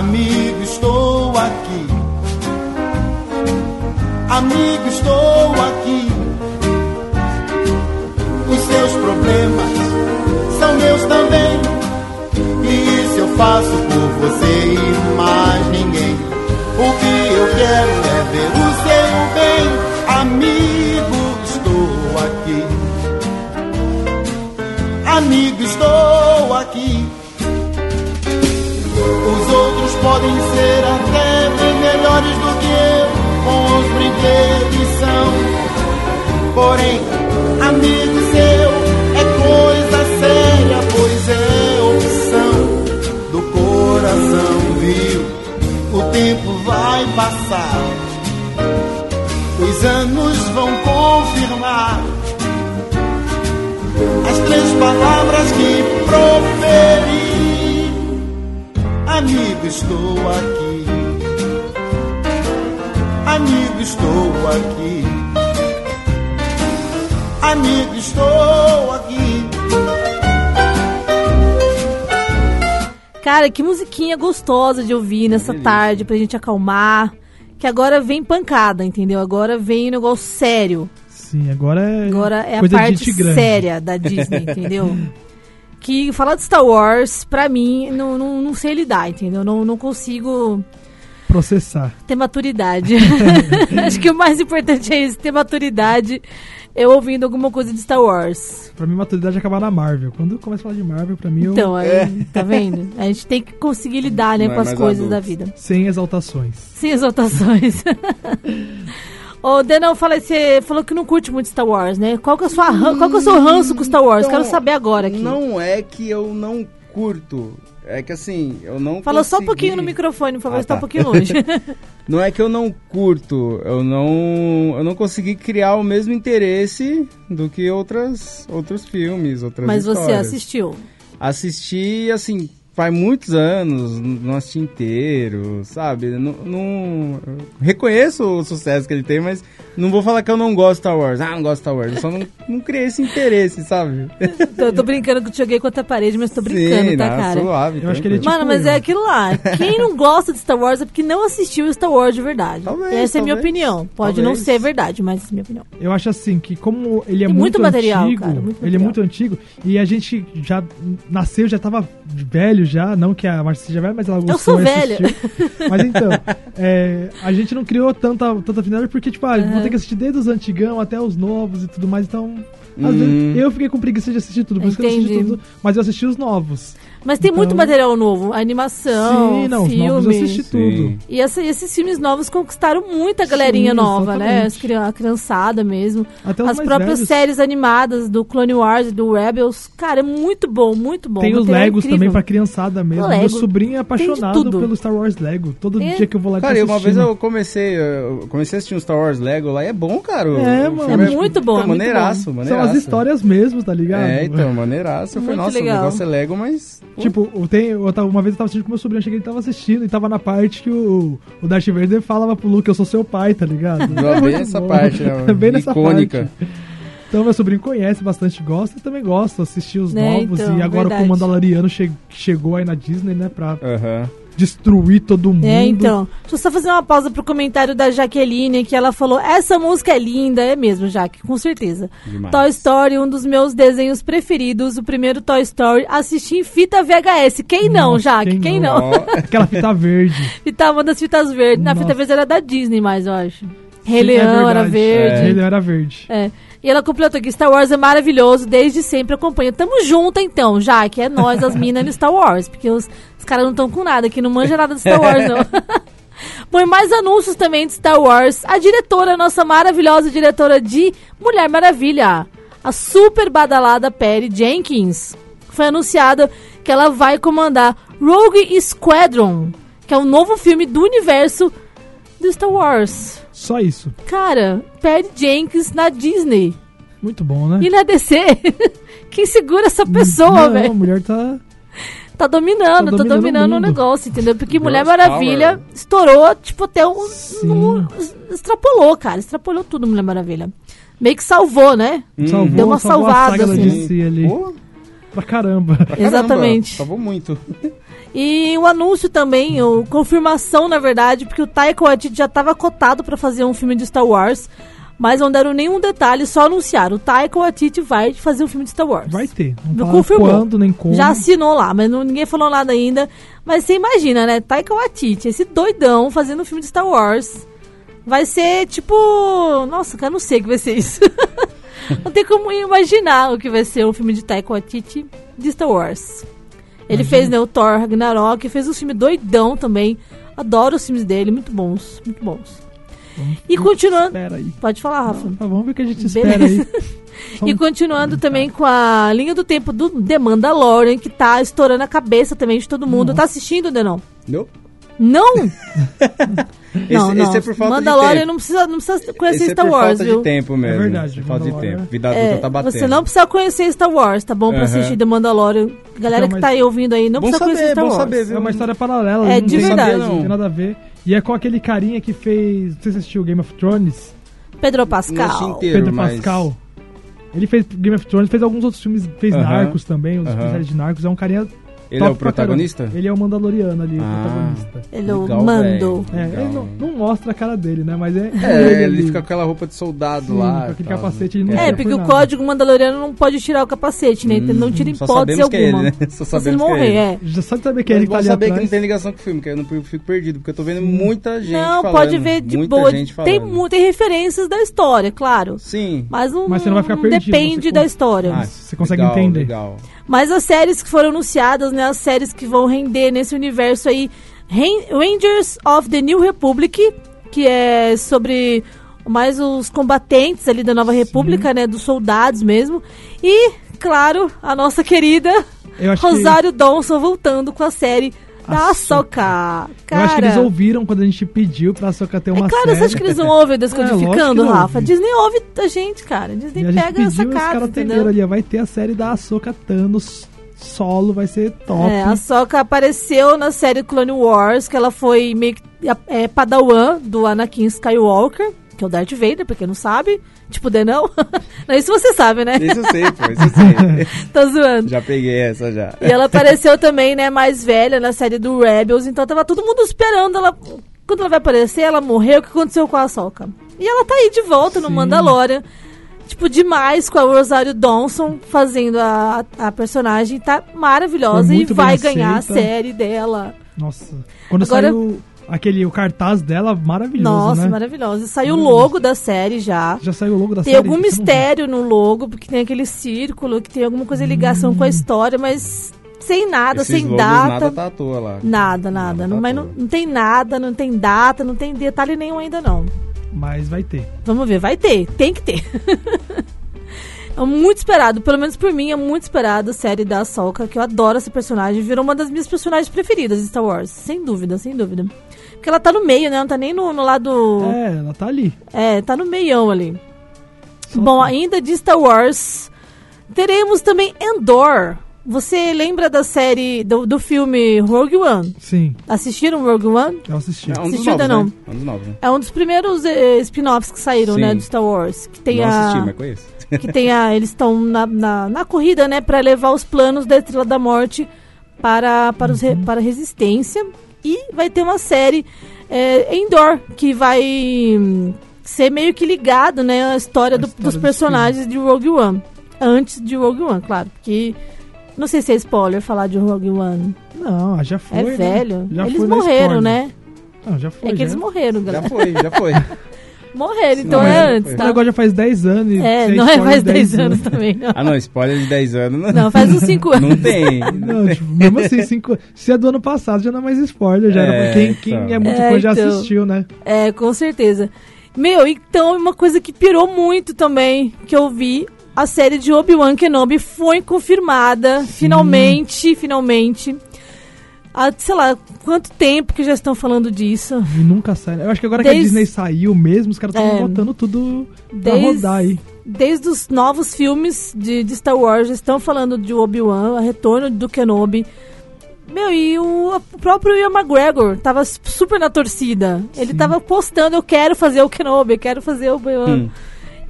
Amigo, estou aqui. Amigo, estou aqui. Os seus problemas são meus também. E isso eu faço por você e mais ninguém. O que eu quero é ver o seu bem. Amigo, estou aqui. Amigo, estou aqui. Podem ser até bem melhores do que eu, com os brinquedos são. Porém, amigo seu é coisa séria, pois é opção do coração, viu? O tempo vai passar, os anos vão confirmar as três palavras que proferi. Amigo, estou aqui. Amigo, estou aqui. Amigo, estou aqui. Cara, que musiquinha gostosa de ouvir nessa delícia. tarde pra gente acalmar. Que agora vem pancada, entendeu? Agora vem um negócio sério. Sim, agora é. Agora é a parte séria da Disney, entendeu? Que falar de Star Wars, pra mim, não, não, não sei lidar, entendeu? Não, não consigo Processar. ter maturidade. Acho que o mais importante é isso, ter maturidade. Eu ouvindo alguma coisa de Star Wars. Pra mim, maturidade é acabar na Marvel. Quando eu começo a falar de Marvel, pra mim, eu. Então, aí, tá vendo? A gente tem que conseguir lidar, né, Não é com as coisas adulto. da vida. Sem exaltações. Sem exaltações. Ô, Denão, fala você falou que não curte muito Star Wars, né? Qual que é, sua, ran- qual que é o seu ranço com Star Wars? Então, Quero saber agora aqui. Não é que eu não curto. É que assim, eu não Fala só um consegui- pouquinho no microfone, por favor, Ah, você tá um tá. pouquinho longe. Não é que eu não curto, eu não, eu não consegui criar o mesmo interesse do que outras, outros filmes, outras Mas você histórias. assistiu. Assisti, assim, faz muitos anos, não assisti inteiro, sabe? Não, não- reconheço o sucesso que ele tem, mas não vou falar que eu não gosto de Star Wars. Ah, não gosto de Star Wars. Eu só não, não criei esse interesse, sabe? Eu tô brincando que eu te joguei contra a parede, mas tô brincando, Sim, tá, não, cara? suave. Eu acho que ele é tranquilo. Mano, tipo mas eu. é aquilo lá. Quem não gosta de Star Wars é porque não assistiu Star Wars de verdade. Talvez, Essa é a minha opinião. Pode não Talvez. ser verdade, mas essa é a minha opinião. Eu acho assim que como ele é muito muito, material, antigo, cara, muito ele é material. muito antigo e a gente já nasceu, já tava velho já, não que a Marcia seja velha, mas ela gostou sou e velha. Mas então, é, a gente não criou tanta, tanta afinidade porque, tipo, ah, vou ter que assistir desde os antigão até os novos e tudo mais, então... Às Hum. vezes, eu fiquei com preguiça de assistir tudo, por isso que eu não assisti Entendi. tudo, mas eu assisti os novos. Mas tem muito Então- material novo. Animação, Sim, não, os novos eu assisti filme. Sim. tudo. E essa- esses filmes novos conquistaram muita galerinha Sim, nova, né? exatamente. As cri- a criançada mesmo. Até os As próprias velhos. séries animadas do Clone Wars e do Rebels. Cara, é muito bom, muito bom. Tem os Material Legos incrível. também pra criançada mesmo. Lego. Meu sobrinho é apaixonado pelo Star Wars Lego. Todo É. dia que eu vou lá Cara, uma vez assistindo. eu comecei, eu comecei a assistir um Star Wars Lego lá e é bom, cara. É, o mano. filme É muito bom, é muito maneiraço, São maneiraço. as histórias mesmo, tá ligado? É, então, maneiraço. Eu falei, Muito nossa, legal. o negócio é Lego, mas... Tipo, tenho, eu tava, uma vez eu tava assistindo com meu sobrinho, cheguei ele tava assistindo e tava na parte que o, o Darth Vader falava pro Luke, eu sou seu pai, tá ligado? Bem É muito essa bom. parte, né? bem nessa icônica. parte. Então meu sobrinho conhece bastante, gosta e também gosta, assistir os Né, novos. então, e agora verdade. com o Mandaloriano che chegou aí na Disney, né, pra Aham. Destruir todo mundo. É, então. Deixa eu só fazer uma pausa pro comentário da Jaqueline, que ela falou: essa música é linda, é mesmo, Jaque, com certeza. Demais. Toy Story, um dos meus desenhos preferidos, o primeiro Toy Story, assisti em fita VHS. Quem não, Nossa, Jaque? quem Quem, não? não? Aquela fita verde. Fita, uma das fitas verdes. Na fita verde era da Disney, mais, eu acho. Rei é Leão era verdade. verde. Ele era verde. É. E ela completou aqui, Star Wars é maravilhoso, desde sempre acompanha. Tamo junto então, já que é nós, as minas no Star Wars, porque os, os caras não estão com nada, aqui não manja nada de Star Wars, não. Mais anúncios também de Star Wars. A diretora, nossa maravilhosa diretora de Mulher Maravilha, a super badalada Perry Jenkins, foi anunciada que ela vai comandar Rogue Squadron, que é um novo filme do universo do Star Wars. Só isso. Cara, Perry Jenkins na Disney Muito bom, né? e na DC. Quem segura essa pessoa, Não, A velho? mulher tá. Tá dominando, Tá tá dominando o negócio, entendeu? Porque Mulher Girls Maravilha power. estourou, tipo, até um, um- Extrapolou, cara. Extrapolou tudo Mulher Maravilha. Meio que salvou, né? Salvou, Deu uma salvou salvada, a saga da assim. DC ali. Pô, Pra caramba. pra caramba, Exatamente. Salvou muito. E o anúncio também, o confirmação, na verdade, porque o Taika Waititi já estava cotado para fazer um filme de Star Wars, mas não deram nenhum detalhe, só anunciaram. O Taika Waititi vai fazer um filme de Star Wars. Vai ter. Não Não confirmou. quando, nem como. Já assinou lá, mas não- ninguém falou nada ainda. Mas você imagina, né? Taika Waititi, esse doidão fazendo um filme de Star Wars. Vai ser tipo. Nossa, cara, não sei o que vai ser isso. não tem como imaginar o que vai ser um filme de Taika Waititi de Star Wars. Ele fez né, o Thor Ragnarok, fez um filme doidão também. Adoro os filmes dele, muito bons, muito bons. E continuando. Espera aí. Pode falar, Rafa. Tá, vamos ver o que a gente Beleza. espera aí. Só E um- continuando também com a linha do tempo do The Mandalorian, que tá estourando a cabeça também de todo mundo. Nossa. Tá assistindo, Denão? Não? Não? Esse, não, não. esse é por falta Mandalorian de tempo. não precisa, não precisa conhecer Esse é Star por Wars, falta viu? de tempo mesmo. É verdade, Por falta de tempo. Vida adulta É, tá batendo. você não precisa conhecer Star Wars, tá bom? Pra Aham. assistir The Mandalorian. Galera Então, que tá aí ouvindo aí, não Bom precisa conhecer saber, Star bom Wars. saber, viu? É uma história paralela. É, de verdade. Não tem nada a ver. E é com aquele carinha que fez. Não sei se você assistiu Game of Thrones. Pedro Pascal. inteiro, Pedro mas- Pascal. Ele fez Game of Thrones, fez alguns outros filmes, fez Aham. Narcos também, os Aham. especiais de Narcos. É um carinha. Ele é o protagonista? Ele é o Mandaloriano ali, o Ah. protagonista. Ele é o Legal, Mando. É, Legal. ele não, não mostra a cara dele, né? Mas é. É, ele ali. fica com aquela roupa de soldado Sim, lá. com aquele tal. capacete, ele não É, É, porque o nada. código mandaloriano não pode tirar o capacete, né? Então não tira Hum, hipótese sabemos que é alguma. ele, né? Só Se ele sabemos que é morrer, ele. é. Já só de saber que Mas ele bom tá ali saber que atrás. não tem ligação com o filme, que eu não fico perdido, porque eu tô vendo muita gente Não, falando. pode ver de boa. Tem, tem referências da história, claro. Sim. Mas não, Mas você não vai ficar perdido, depende da história. Ah, Você consegue entender. Legal. Mas as séries que foram anunciadas, né? As séries que vão render nesse universo aí. Ran- Rangers of the New Republic, que é sobre mais os combatentes ali da Nova República, né? Dos soldados mesmo. E, claro, a nossa querida acho que- Rosário Dawson voltando com a série da Ahsoka. Ahsoka. Eu acho que eles Cara, ouviram quando a gente pediu pra Soca ter uma é claro, série. você acha que eles não ouvem o Descodificando, É, que não Rafa? ouve. Disney ouve a gente, cara. Disney a gente pega pediu, essa os carta, caras ali. Vai ter a série da Ahsoka Thanos solo, vai ser top. É, a Soka apareceu na série Clone Wars, que ela foi meio que é, padawan do Anakin Skywalker, que é o Darth Vader, pra quem não sabe. Tipo, de não? não, isso você sabe, né? Isso eu sei, pô, isso eu sei. Tô zoando. já peguei essa já. E ela apareceu também, né, mais velha na série do Rebels, então tava todo mundo esperando ela. Quando ela vai aparecer, ela morreu, o que aconteceu com a Soka? E ela tá aí de volta no Sim. Mandalorian. Tipo, demais com a Rosário Dawson fazendo a, a personagem. Tá maravilhosa e vai ganhar a série dela. Nossa. Quando Agora- saiu aquele, o cartaz dela, maravilhoso, Nossa, né? maravilhosa. Saiu o Maravilhoso. logo da série já. Já saiu o logo da Tem série? algum não vi. mistério no logo, porque tem aquele círculo, que tem alguma coisa em ligação com a história, mas sem nada, Esses sem logos, data. nada tá à toa lá. Nada, nada. Nada Não, tá mas à não, não tem nada, não tem data, não tem detalhe nenhum ainda não. Mas vai ter. Vamos ver, vai ter, tem que ter. é muito esperado, pelo menos por mim, é muito esperado a série da Ahsoka, que eu adoro essa personagem, virou uma das minhas personagens preferidas de Star Wars, sem dúvida, sem dúvida. Porque ela tá no meio, né? Não tá nem no, no lado. É, ela tá ali. É, tá no meião ali. Só Bom, tá. ainda de Star Wars, teremos também Endor. Você lembra da série, do, do filme Rogue One? Sim, Assistiram Rogue One? eu assisti. É um Assistiu ainda não? né? É um dos novos, né? É um dos primeiros eh, spin-offs que saíram, Sim. né, do Star Wars. Que tem não a, assisti, mas conheço. que tem a, eles estão na, na, na corrida, né, para levar os planos da Estrela da Morte para para, os, Uhum. para a Resistência e vai ter uma série é, Endor que vai hum, ser meio que ligado, né, à história, A do- história dos dos personagens de Rogue One antes de Rogue One, claro, porque não sei se é spoiler falar de Rogue One. Não, já foi. É né? velho. Já eles morreram, né? Não, já foi. É que eles já. morreram, galera. Já foi, já foi. Morreram, então Não, é antes, O tá? negócio já faz 10 anos. É, não é de 10 anos também, não. Ah, não, spoiler de 10 anos. Não, Não, faz uns 5 anos. não tem. Não, tipo, mesmo assim, cinco, se é do ano passado, já não é mais spoiler, já era É, pra quem, quem então. é muito É, fã já então. assistiu, né? É, com certeza. Meu, então uma coisa que pirou muito também, que eu vi, a série de Obi-Wan Kenobi foi confirmada, finalmente, finalmente. Há, sei lá, quanto tempo que já estão falando disso. E nunca sai. Eu acho que agora que a Desde- Disney saiu mesmo, os caras estão É. botando tudo pra Desde- rodar aí. Desde os novos filmes de, de Star Wars, já estão falando de Obi-Wan, o retorno do Kenobi. Meu, e o, o próprio Ian McGregor tava super na torcida. Ele Sim. tava postando, eu quero fazer o Kenobi, eu quero fazer o Obi-Wan. Hum.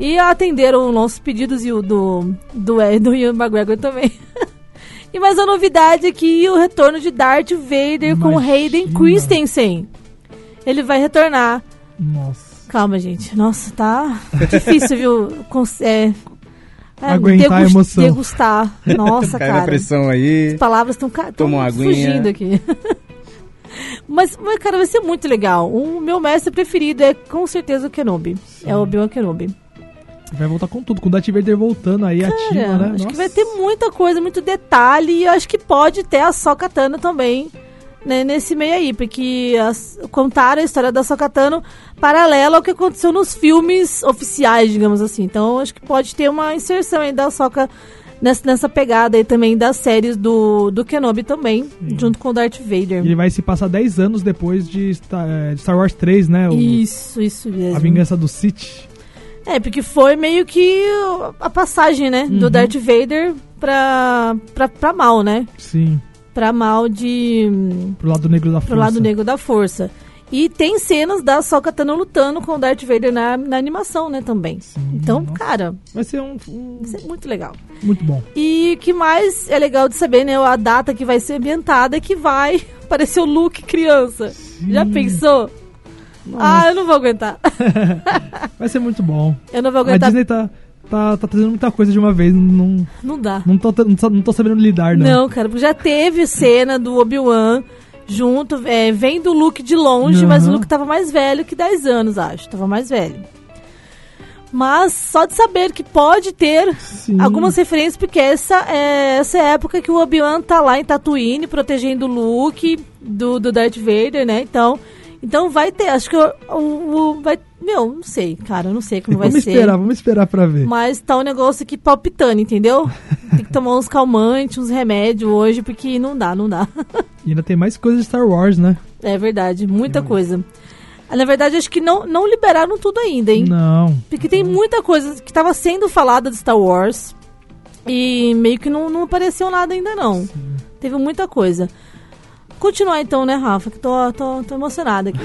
E atenderam os nossos pedidos e o do, do, é, do Ian McGregor também. e mais a novidade é que o retorno de Darth Vader com Imagina. Hayden Christensen. Ele vai retornar. Nossa. Calma, gente. Nossa, tá difícil, viu? É, é, Aguentar a emoção. Degustar. Nossa, Cai na cara. pressão aí. As palavras estão Toma uma aguinha. fugindo aqui. mas, mas, cara, vai ser muito legal. O meu mestre preferido é com certeza o Kenobi. É o Obi-Wan Kenobi. Vai voltar com tudo, com o Darth Vader voltando aí ativa, Cara, né? acho Nossa. que vai ter muita coisa, muito detalhe. E acho que pode ter a Sokatano também né, nesse meio aí. Porque as, contaram a história da Sokatano paralela ao que aconteceu nos filmes oficiais, digamos assim. Então acho que pode ter uma inserção aí da Soka nessa, nessa pegada aí também das séries do, do Kenobi também, junto com o Darth Vader. Ele vai se passar 10 anos depois de Star, de Star Wars 3, né? O- Isso, isso mesmo. a Vingança do Sith. É, porque foi meio que a passagem, né, do Uhum. Darth Vader pra, pra, pra mal, né? Sim, Pra mal de. pro lado negro da força. pro lado negro da força. E tem cenas da Sokatano lutando com o Darth Vader na, na animação, né, também. Sim, então, nossa. cara, Vai ser um, um- isso é muito legal. muito bom. E o que mais é legal de saber, né, a data que vai ser ambientada é que vai aparecer o Luke criança. Já pensou? Ah, eu não vou aguentar. Vai ser muito bom. Eu não vou A aguentar. Disney tá, tá, tá trazendo muita coisa de uma vez. Não, Não dá. não, tô, não, tô, não tô sabendo lidar, não. Não, cara, porque já teve cena do Obi-Wan junto, é, vem do Luke de longe, Uhum. mas o Luke tava mais velho que 10 anos, acho. Tava mais velho. Mas só de saber que pode ter Sim. algumas referências, porque essa é essa é a época que o Obi-Wan tá lá em Tatooine, protegendo o Luke do, do Darth Vader, né? Então, então vai ter, acho que o, o- o- vai, meu, não sei, cara, não sei como vai Vamos ser. esperar, vamos esperar pra ver. Mas tá um negócio aqui palpitando, entendeu? Tem que tomar uns calmantes, uns remédios hoje, porque não dá, não dá. E ainda tem mais coisas de Star Wars, né? É verdade, muita coisa. Ah, Na verdade, acho que não, não liberaram tudo ainda, hein? Não. Porque tem muita coisa que tava sendo falada de Star Wars e meio que não, não apareceu nada ainda, não. Teve muita coisa. Continuar então, né, Rafa? Que tô, tô, tô emocionada aqui.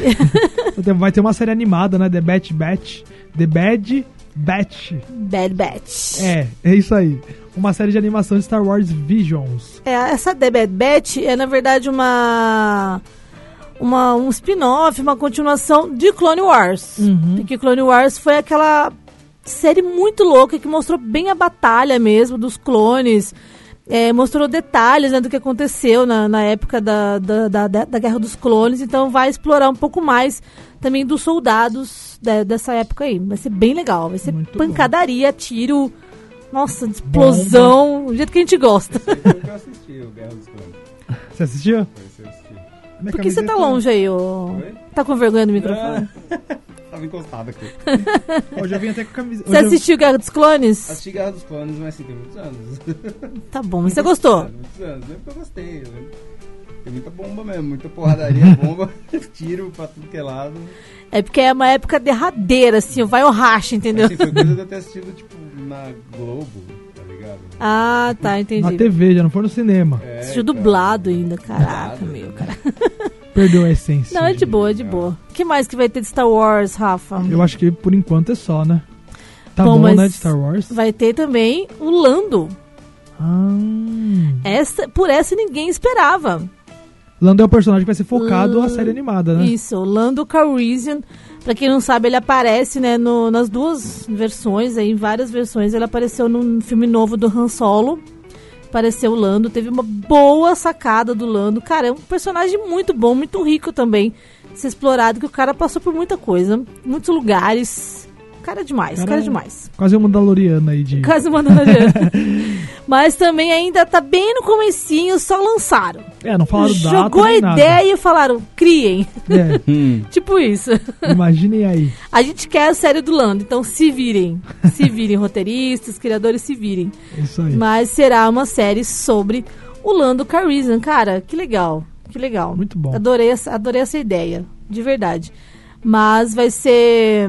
Vai ter uma série animada, né? The Bad Batch. The Bad Batch. Bad Batch. É, é isso aí. Uma série de animação de Star Wars Visions. É, essa The Bad Batch é, na verdade, uma. Uma, um spin-off, uma continuação de Clone Wars. Uhum. Porque Clone Wars foi aquela série muito louca que mostrou bem a batalha mesmo dos clones. É, mostrou detalhes né, do que aconteceu na, na época da, da, da, da Guerra dos Clones. Então vai explorar um pouco mais também dos soldados de- dessa época aí. Vai ser bem legal. Vai ser Muito pancadaria, tiro. Nossa, explosão. Do jeito que a gente gosta. Foi o que eu assisti, o Guerra dos Clones. Você assistiu? Eu assisti. Por que você tá longe aí, ô? Oi? Tá com vergonha do microfone? Tava encostado aqui. Hoje eu vim até com a camiseta. Você assistiu Guerra dos Clones? Assisti Guerra dos Clones, mas assim, tem muitos anos. Tá bom, mas você gostou? Muitos anos, é porque eu gostei. Né? Tem muita bomba mesmo, muita porradaria, bomba, tiro pra tudo que é lado. É porque é uma época derradeira, assim, vai o racha, entendeu? Assim, foi coisa de eu ter assistido, tipo, na Globo, tá ligado? Ah, tá, Na entendi. TV, já não foi no cinema. É, Assistiu então, dublado ainda, caraca, Dublado, meu, né? cara. Perdeu a essência. Não, é de boa, é de boa. O que mais que vai ter de Star Wars, Rafa? Eu acho que por enquanto é só, né? Tá Bom, bom, né, de Star Wars? Vai ter também o Lando. Ah. Essa, por essa ninguém esperava. Lando é o personagem que vai ser focado Hum, a série animada, né? Isso, o Lando Calrissian. Pra quem não sabe, ele aparece, né, no- nas duas versões, aí, em várias versões. Ele apareceu num filme novo do Han Solo. Apareceu o Lando, teve uma boa sacada do Lando. Cara, é um personagem muito bom, muito rico também ser explorado, que o cara passou por muita coisa, muitos lugares. Cara é demais, Cara, cara é demais. Quase uma Mandaloriana aí de. Quase Mandaloriano. Mas também ainda tá bem no comecinho, só lançaram. É, não falaram data Jogou a nem nada. ideia e falaram, criem. É, Hum, tipo isso. imaginem aí. A gente quer a série do Lando, então se virem. Se virem, roteiristas, criadores, se virem. Isso aí. Mas será uma série sobre o Lando Calrissian. Cara, que legal. Que legal. Muito bom. Adorei, essa- adorei essa ideia, de verdade. Mas vai ser...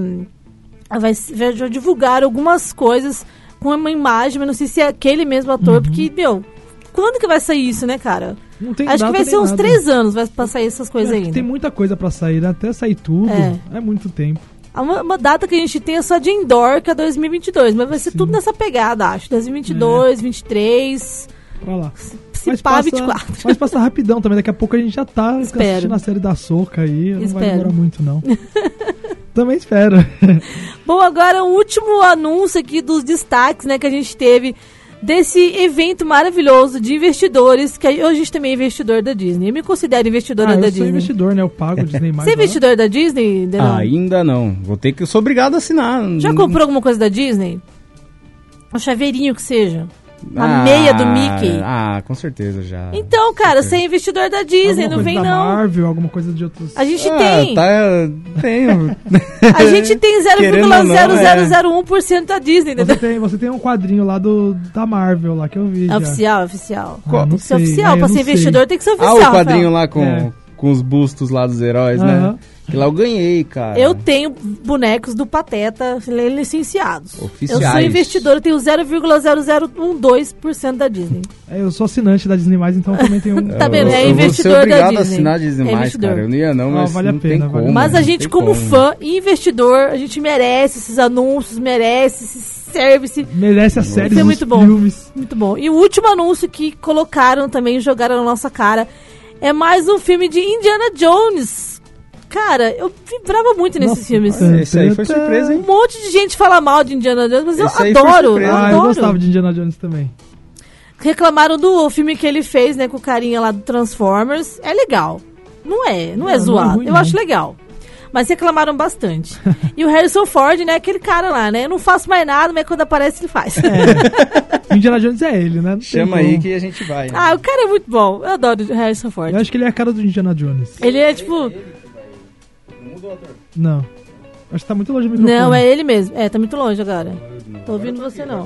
Vai, ser- vai já divulgar algumas coisas com uma imagem, mas não sei se é aquele mesmo ator, porque, meu... Quando que vai sair isso, né, cara? Não Uhum. tem Acho que vai ser uns nada. três anos vai pra sair essas coisas É, ainda. Tem muita coisa pra sair, né? até sair tudo. É. É, muito tempo. Uma, uma data que a gente tem é só de indoor, que é 2022, mas vai ser tudo nessa pegada, acho. 2022, 23, Pra lá. se pá, 24. Mas passa rapidão também. Daqui a pouco a gente já tá Espero. assistindo a série da Soca aí. Não vai Espero. demorar muito, não. também espero. Bom, agora o último anúncio aqui dos destaques, né, que a gente teve desse evento maravilhoso de investidores, que hoje a gente também é investidor da Disney. Eu me considero investidora ah, da eu sou Disney. investidor, né? Eu pago o Disney+. Você é investidor da Disney, Denão? ainda não. Vou ter que. Eu sou obrigado a assinar. Já comprou alguma coisa da Disney? Um chaveirinho que seja. Uma Ah, meia do Mickey. Ah, com certeza já. Então, cara, você é investidor da Disney, Alguma não coisa vem da não. Marvel, alguma coisa de outros... A gente Ah, tem. Tá, tenho. A gente tem Querendo ou não, é. 0,0001% da Disney, Você entendeu? tem, você tem um quadrinho lá do, da Marvel lá que eu vi. É já. oficial, é oficial. Ah, não Tem que ser sei. oficial. Ah, eu pra ser sei. investidor tem que ser Ah, oficial. o quadrinho Rafael. lá com, É. com os bustos lá dos heróis, Aham. né? Que lá eu ganhei, cara. Eu tenho bonecos do Pateta li- licenciados. Eu sou Oficiais. investidor, eu tenho 0,0012% da Disney. É, eu sou assinante da Disney+, então eu também tenho um... Tá vendo? É eu investidor vou ser da obrigado a Disney. assinar a Disney+, É investidor. cara. Eu não ia não, Ah, mas vale a não pena, tem vale a como. pena. Mas a gente, tem como fã e investidor, a gente merece esses anúncios, merece esse service. Merece as séries, Isso é muito bom. filmes. Muito bom. E o último anúncio que colocaram também, jogaram na nossa cara, é mais um filme de Indiana Jones. Cara, eu vibrava muito nesses Nossa, filmes. é. Esse aí foi surpresa, hein? Um monte de gente fala mal de Indiana Jones, mas eu Esse aí foi adoro. Eu Ah, eu adoro. gostava de Indiana Jones também. Reclamaram do filme que ele fez, né, com o carinha lá do Transformers. É legal. Não é, não, é Não, não é zoado. ruim, eu não. acho legal. Mas reclamaram bastante. e o Harrison Ford, né, aquele cara lá, né? Eu não faço mais nada, mas quando aparece ele faz. Indiana Jones é ele, né? Não Chama aí que a gente vai. né? ah, o cara é muito bom. Eu adoro o Harrison Ford. Eu acho que ele é a cara do Indiana Jones. Ele é tipo. Não. Acho que tá muito longe do microfone. Não, é ele mesmo. É, tá muito longe agora. Tô ouvindo você não.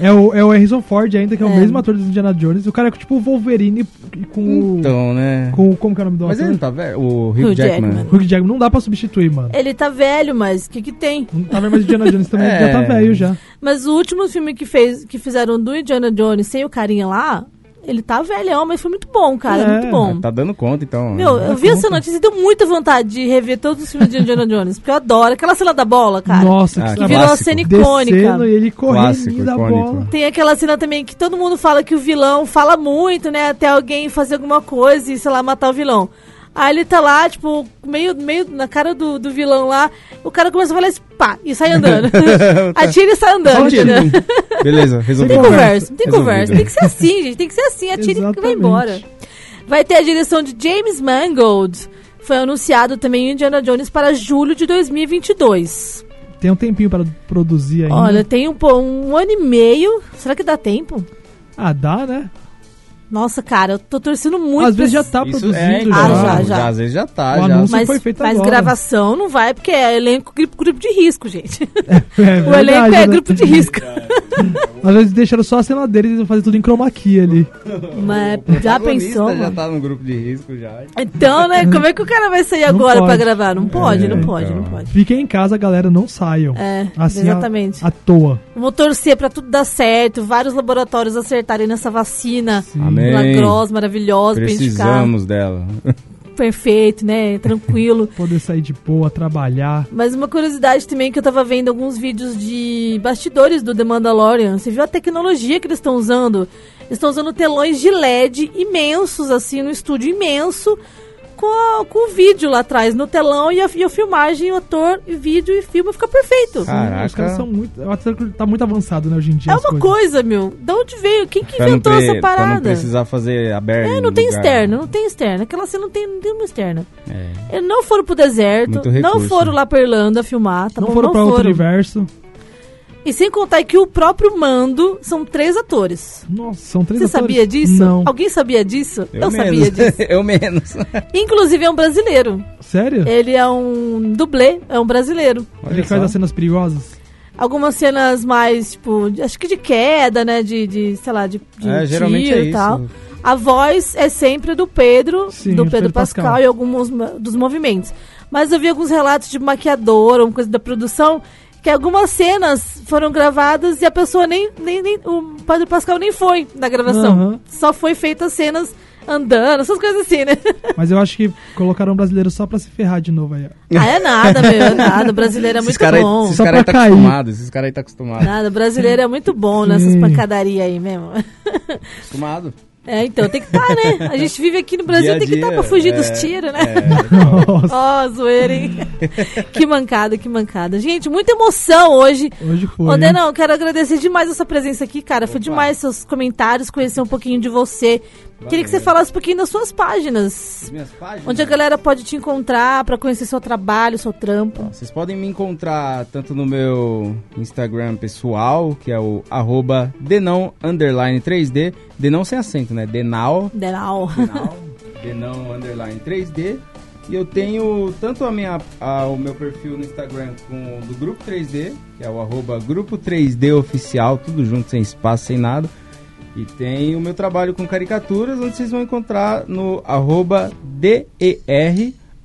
É o, é o Harrison Ford ainda, que é, o É. mesmo ator do Indiana Jones. O cara é tipo o Wolverine com o... Então, né? Com, como que é o nome do Mas ele ator? não tá velho? O Hugh Hugh Jackman. Jackman. Hugh Jackman. Não dá pra substituir, mano. Ele tá velho, mas o que que tem? Não tá vendo mais Indiana Jones também, É. já tá velho já. Mas o último filme que, fez, que fizeram do Indiana Jones sem o carinha lá, ele tá velhão, mas foi muito bom, cara. É. muito bom. Tá dando conta, então. Meu, eu vi essa conta. notícia e deu muita vontade de rever todos os filmes de Indiana Jones, porque eu adoro. Aquela cena da bola, cara. Nossa, Ah, que que que virou a cena icônica. Descendo e ele correndo da icônico. bola. Tem aquela cena também que todo mundo fala que o vilão fala muito, né? Até alguém fazer alguma coisa e, sei lá, matar o vilão. Aí ele tá lá, tipo, meio, meio na cara do, do vilão lá. O cara começa a falar assim, pá, e sai andando. Atira e sai andando. Entendeu? Beleza, Não resolveu. tem conversa, não tem Resolvido. conversa. Tem que ser assim, gente. Tem que ser assim. Atira e vai Exatamente. embora. Vai ter a direção de James Mangold. Foi anunciado também em Indiana Jones para julho de 2022. Tem um tempinho pra produzir ainda. Olha, tem um, um ano e meio. Será que dá tempo? Ah, dá, né? Nossa, cara, eu tô torcendo muito. Às vezes já pra tá Isso produzindo. é, então, Ah, já. já, já. Às vezes já tá, O já. anúncio Mas, foi feito mas agora. gravação não vai, porque é elenco grupo, grupo de risco, gente. É o elenco verdade, é né? grupo de risco. Às vezes deixaram só a cena deles e vão fazer tudo em chroma key ali. Mas já pensou, Já mano? tá no grupo de risco já. Então, né? Como é que o cara vai sair Não agora pra pode. gravar? Não pode, É, não pode, então. não pode. Fiquem em casa, galera, não saiam. É, Assim, exatamente. À, à toa. Vou torcer pra tudo dar certo, vários laboratórios acertarem nessa vacina Amém. Milagrosa, maravilhosa, Precisamos dela. perfeito, né? Tranquilo. Poder sair de boa, trabalhar. Mas uma curiosidade também que eu tava vendo alguns vídeos de bastidores do The Mandalorian. Você viu a tecnologia que eles estão usando? Eles estão usando telões de LED imensos, assim, no estúdio imenso, com, a- com o vídeo lá atrás, no telão, e a, e a filmagem, o ator, e vídeo e filme fica perfeito. Caraca. Os caras são muito. Que tá muito avançado, né, hoje em dia. É uma coisas. coisa, meu. Da onde veio? Quem que Pra não, inventou ter- essa pra não parada? precisar fazer aberto. É, não tem lugar. externo, não tem externo. Aquela cena não tem, não tem uma externa. É. Eles não foram pro deserto, não foram lá pra Irlanda filmar, tá não bom? foram não pra outro foram. universo. E sem contar que o próprio Mando são três atores. Nossa, são três Você atores. sabia disso? Não. Alguém sabia disso? Eu, menos. sabia disso. eu menos. Inclusive é um brasileiro. Sério? Ele é um dublê, é um brasileiro. Olha Ele faz só. as cenas perigosas? Algumas cenas mais, tipo, acho que de queda, né? De, de sei lá, de, de É, geralmente tiro é e isso. tal. A voz é sempre do Pedro, Sim, do Pedro Pedro Pascal, Pascal. e alguns dos movimentos. Mas eu vi alguns relatos de maquiador, uma coisa da produção, que algumas cenas foram gravadas e a pessoa nem, nem, nem o Pedro Pascal nem foi na gravação. Aham. Só foi feitas cenas andando, essas coisas assim, né? Mas eu acho que colocaram um brasileiro só pra se ferrar de novo aí. ah, é nada, meu, é nada. O brasileiro é muito caras aí, bom. esses Só cara aí pra tá acostumado. Esses caras aí tá acostumado. Nada, o brasileiro é muito bom Sim. nessas pancadarias aí mesmo. Acostumado. É, então tem que estar, né? A gente vive aqui no Brasil, Dia tem que estar dia, pra fugir é, dos tiros, né? é. Nossa, Ó, zoeira, hein? que mancada, que mancada. Gente, muita emoção hoje. hoje foi. Ô? Denão, quero agradecer demais a sua presença aqui, cara. Foi Opa. demais seus comentários, conhecer um pouquinho de você. Queria que você falasse um pouquinho das suas páginas. As minhas páginas. Onde a galera pode te encontrar pra conhecer seu trabalho, seu trampo. Vocês podem me encontrar tanto no meu Instagram pessoal, que é o arroba denão underline 3D. Denão sem acento, né? Denal. Denal. Denal. denão underline 3D. E eu tenho tanto a minha, a- o meu perfil no Instagram com o do Grupo 3D, que é o arroba Grupo 3D Oficial, tudo junto, sem espaço, sem nada. E tem o meu trabalho com caricaturas, onde vocês vão encontrar no arroba DER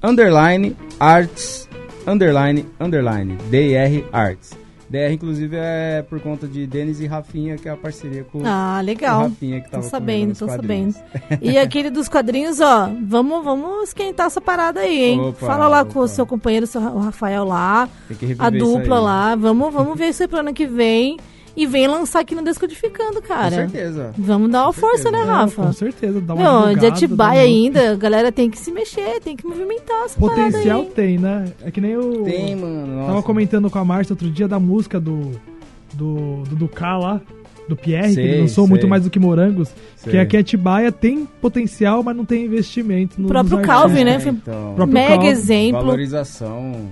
underline arts underline underline DR arts. DR, inclusive, é por conta de Denis e Rafinha, que é a parceria com Ah, o legal. Rafinha, que Tô tava comigo sabendo, tô quadrinhos. sabendo. E aquele dos quadrinhos, ó, vamos, vamos esquentar essa parada aí, hein? Opa, Fala lá com o opa. seu companheiro, o Rafael lá, Tem que reviver a dupla lá. Vamos, vamos ver isso aí pro ano que vem. E vem lançar aqui no Descodificando, Com cara. certeza. Vamos dar uma Com força, certeza. né, É, Rafa? com certeza, dá uma divulgada, de Atibaia ainda, a galera tem que se mexer, tem que movimentar essa Potencial aí. tem, né? É que nem o. Tem, mano. Nossa. Tava comentando com a Márcia outro dia da música do. Do, do, do K lá, do Pierre, que Sei, ele lançou sei. muito mais do que Morangos. Sei. Que aqui Atibaia tem potencial, mas não tem investimento. No, O próprio Calvin, né? Foi Então, Próprio Mega Calvin. exemplo. valorização.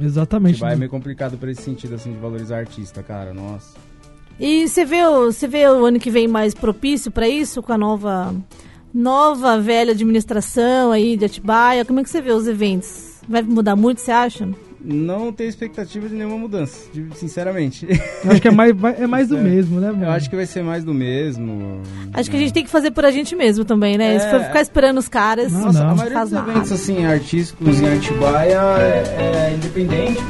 Exatamente. Vai é meio complicado por esse sentido, assim, de valorizar artista, cara. Nossa. E você vê, o- você vê o ano que vem mais propício pra isso, com a nova, nova velha administração aí de Atibaia? Como é que você vê os eventos? Vai mudar muito, você acha? Não tenho expectativa de nenhuma mudança, sinceramente. Eu acho que é mais, é mais do É. mesmo, né, mano? Eu acho que vai ser mais do mesmo. Acho que a gente tem que fazer por a gente mesmo também, né? É. Se for ficar esperando os caras, Não, Nossa, não. a maioria dos nada. eventos assim, artísticos em Atibaia é, é independente.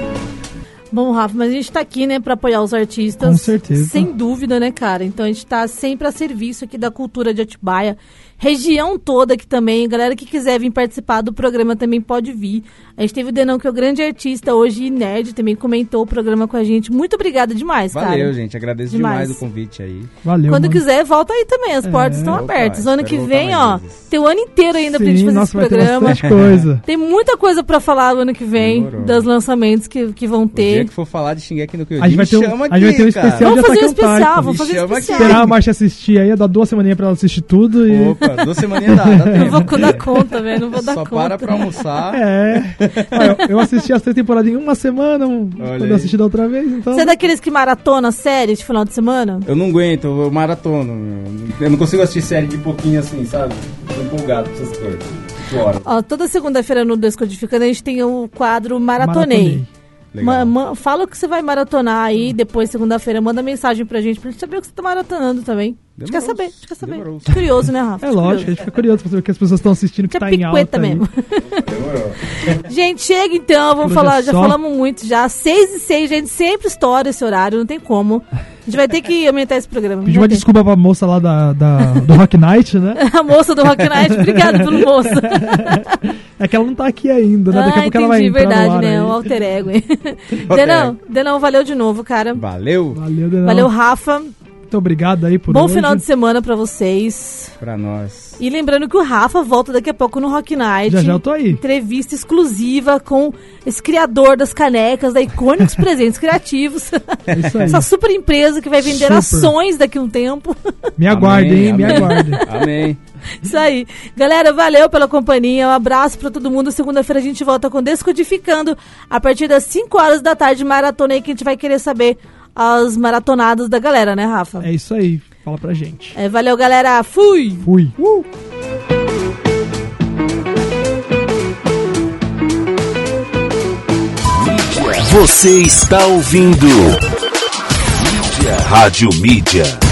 Bom, Rafa, mas a gente tá aqui, né, pra apoiar os artistas. Com certeza. Sem dúvida, né, cara? Então a gente tá sempre a serviço aqui da cultura de Atibaia. Região toda aqui também. Galera que quiser vir participar do programa também pode vir. A gente teve o Denão, que é o grande artista hoje, e nerd, também comentou o programa com a gente. Muito obrigada demais, Valeu, cara. gente. Agradeço Demais. demais, o convite aí. Valeu, Quando mano. quiser, volta aí também. As portas estão Opa, abertas. Ano que vem, ó, vezes. tem o ano inteiro ainda pra gente Sim, fazer nossa, esse ter programa. coisa. Tem muita coisa pra falar o ano que vem, Demorou. dos lançamentos que, que vão O dia ter. que for falar de Shingeki no Kyojin, A gente vai ter um- chama a gente vai ter um aqui, especial Vamos fazer um especial, vamos fazer um aqui. especial. Esperar a Marcia assistir aí, dá duas semaninhas pra ela assistir tudo e... Opa, duas semaninhas dá, dá Não tempo. vou dar conta, velho. Não vou dar Só conta. para pra almoçar. É. Eu, eu assisti as três temporadas em uma semana, um, Olha quando assisti da outra vez, então... Você é daqueles que maratona séries de final de semana? Eu não aguento, eu maratono. Eu não consigo assistir série de pouquinho assim, sabe? Tô empolgado com essas coisas. Ó, toda segunda-feira no Descodificando a gente tem o quadro Maratonei. Ma- Legal. ma- fala o que você vai maratonar aí, depois, segunda-feira, manda mensagem pra gente, pra gente saber o que você tá maratonando também. A gente quer saber, a gente quer saber. Demorou. Curioso, né, Rafa? É lógico, a gente fica curioso pra saber o que as pessoas estão assistindo, que Tinha tá em alta mesmo. Demorou. Gente, chega então, vamos Por falar, é já só. falamos muito já. Seis e seis, gente, sempre estoura esse horário, não tem como. A gente vai ter que aumentar esse programa. Pedi vai uma ter. desculpa pra moça lá da, da- do Rock Night, né? A moça do Rock Night, obrigada pelo moço. É que ela não tá aqui ainda, né? Daqui a ah, pouco entendi, ela vai entrar verdade, no ar né? aí. O alter ego. hein? Denão, Denão, valeu de novo, cara. Valeu Valeu, Denão. Valeu, Rafa. Muito obrigado aí por Bom hoje. final de semana pra vocês. pra nós. E lembrando que o Rafa volta daqui a pouco no Rock Night. Já já eu tô aí. Entrevista exclusiva com esse criador das canecas da Icônicos Presentes Criativos. É isso aí. Essa super empresa que vai vender Super. ações daqui a um tempo. Me aguardem, Amém, hein? Me aguardem. Amém. Isso aí. Galera, valeu pela companhia. Um abraço pra todo mundo. Segunda-feira a gente volta com Descodificando a partir das 5 horas da tarde. Maratona aí que a gente vai querer saber as maratonadas da galera, né, Rafa? É isso aí. Fala pra gente. É, valeu, galera. Fui! Fui. Você está ouvindo Mídia. Rádio Mídia.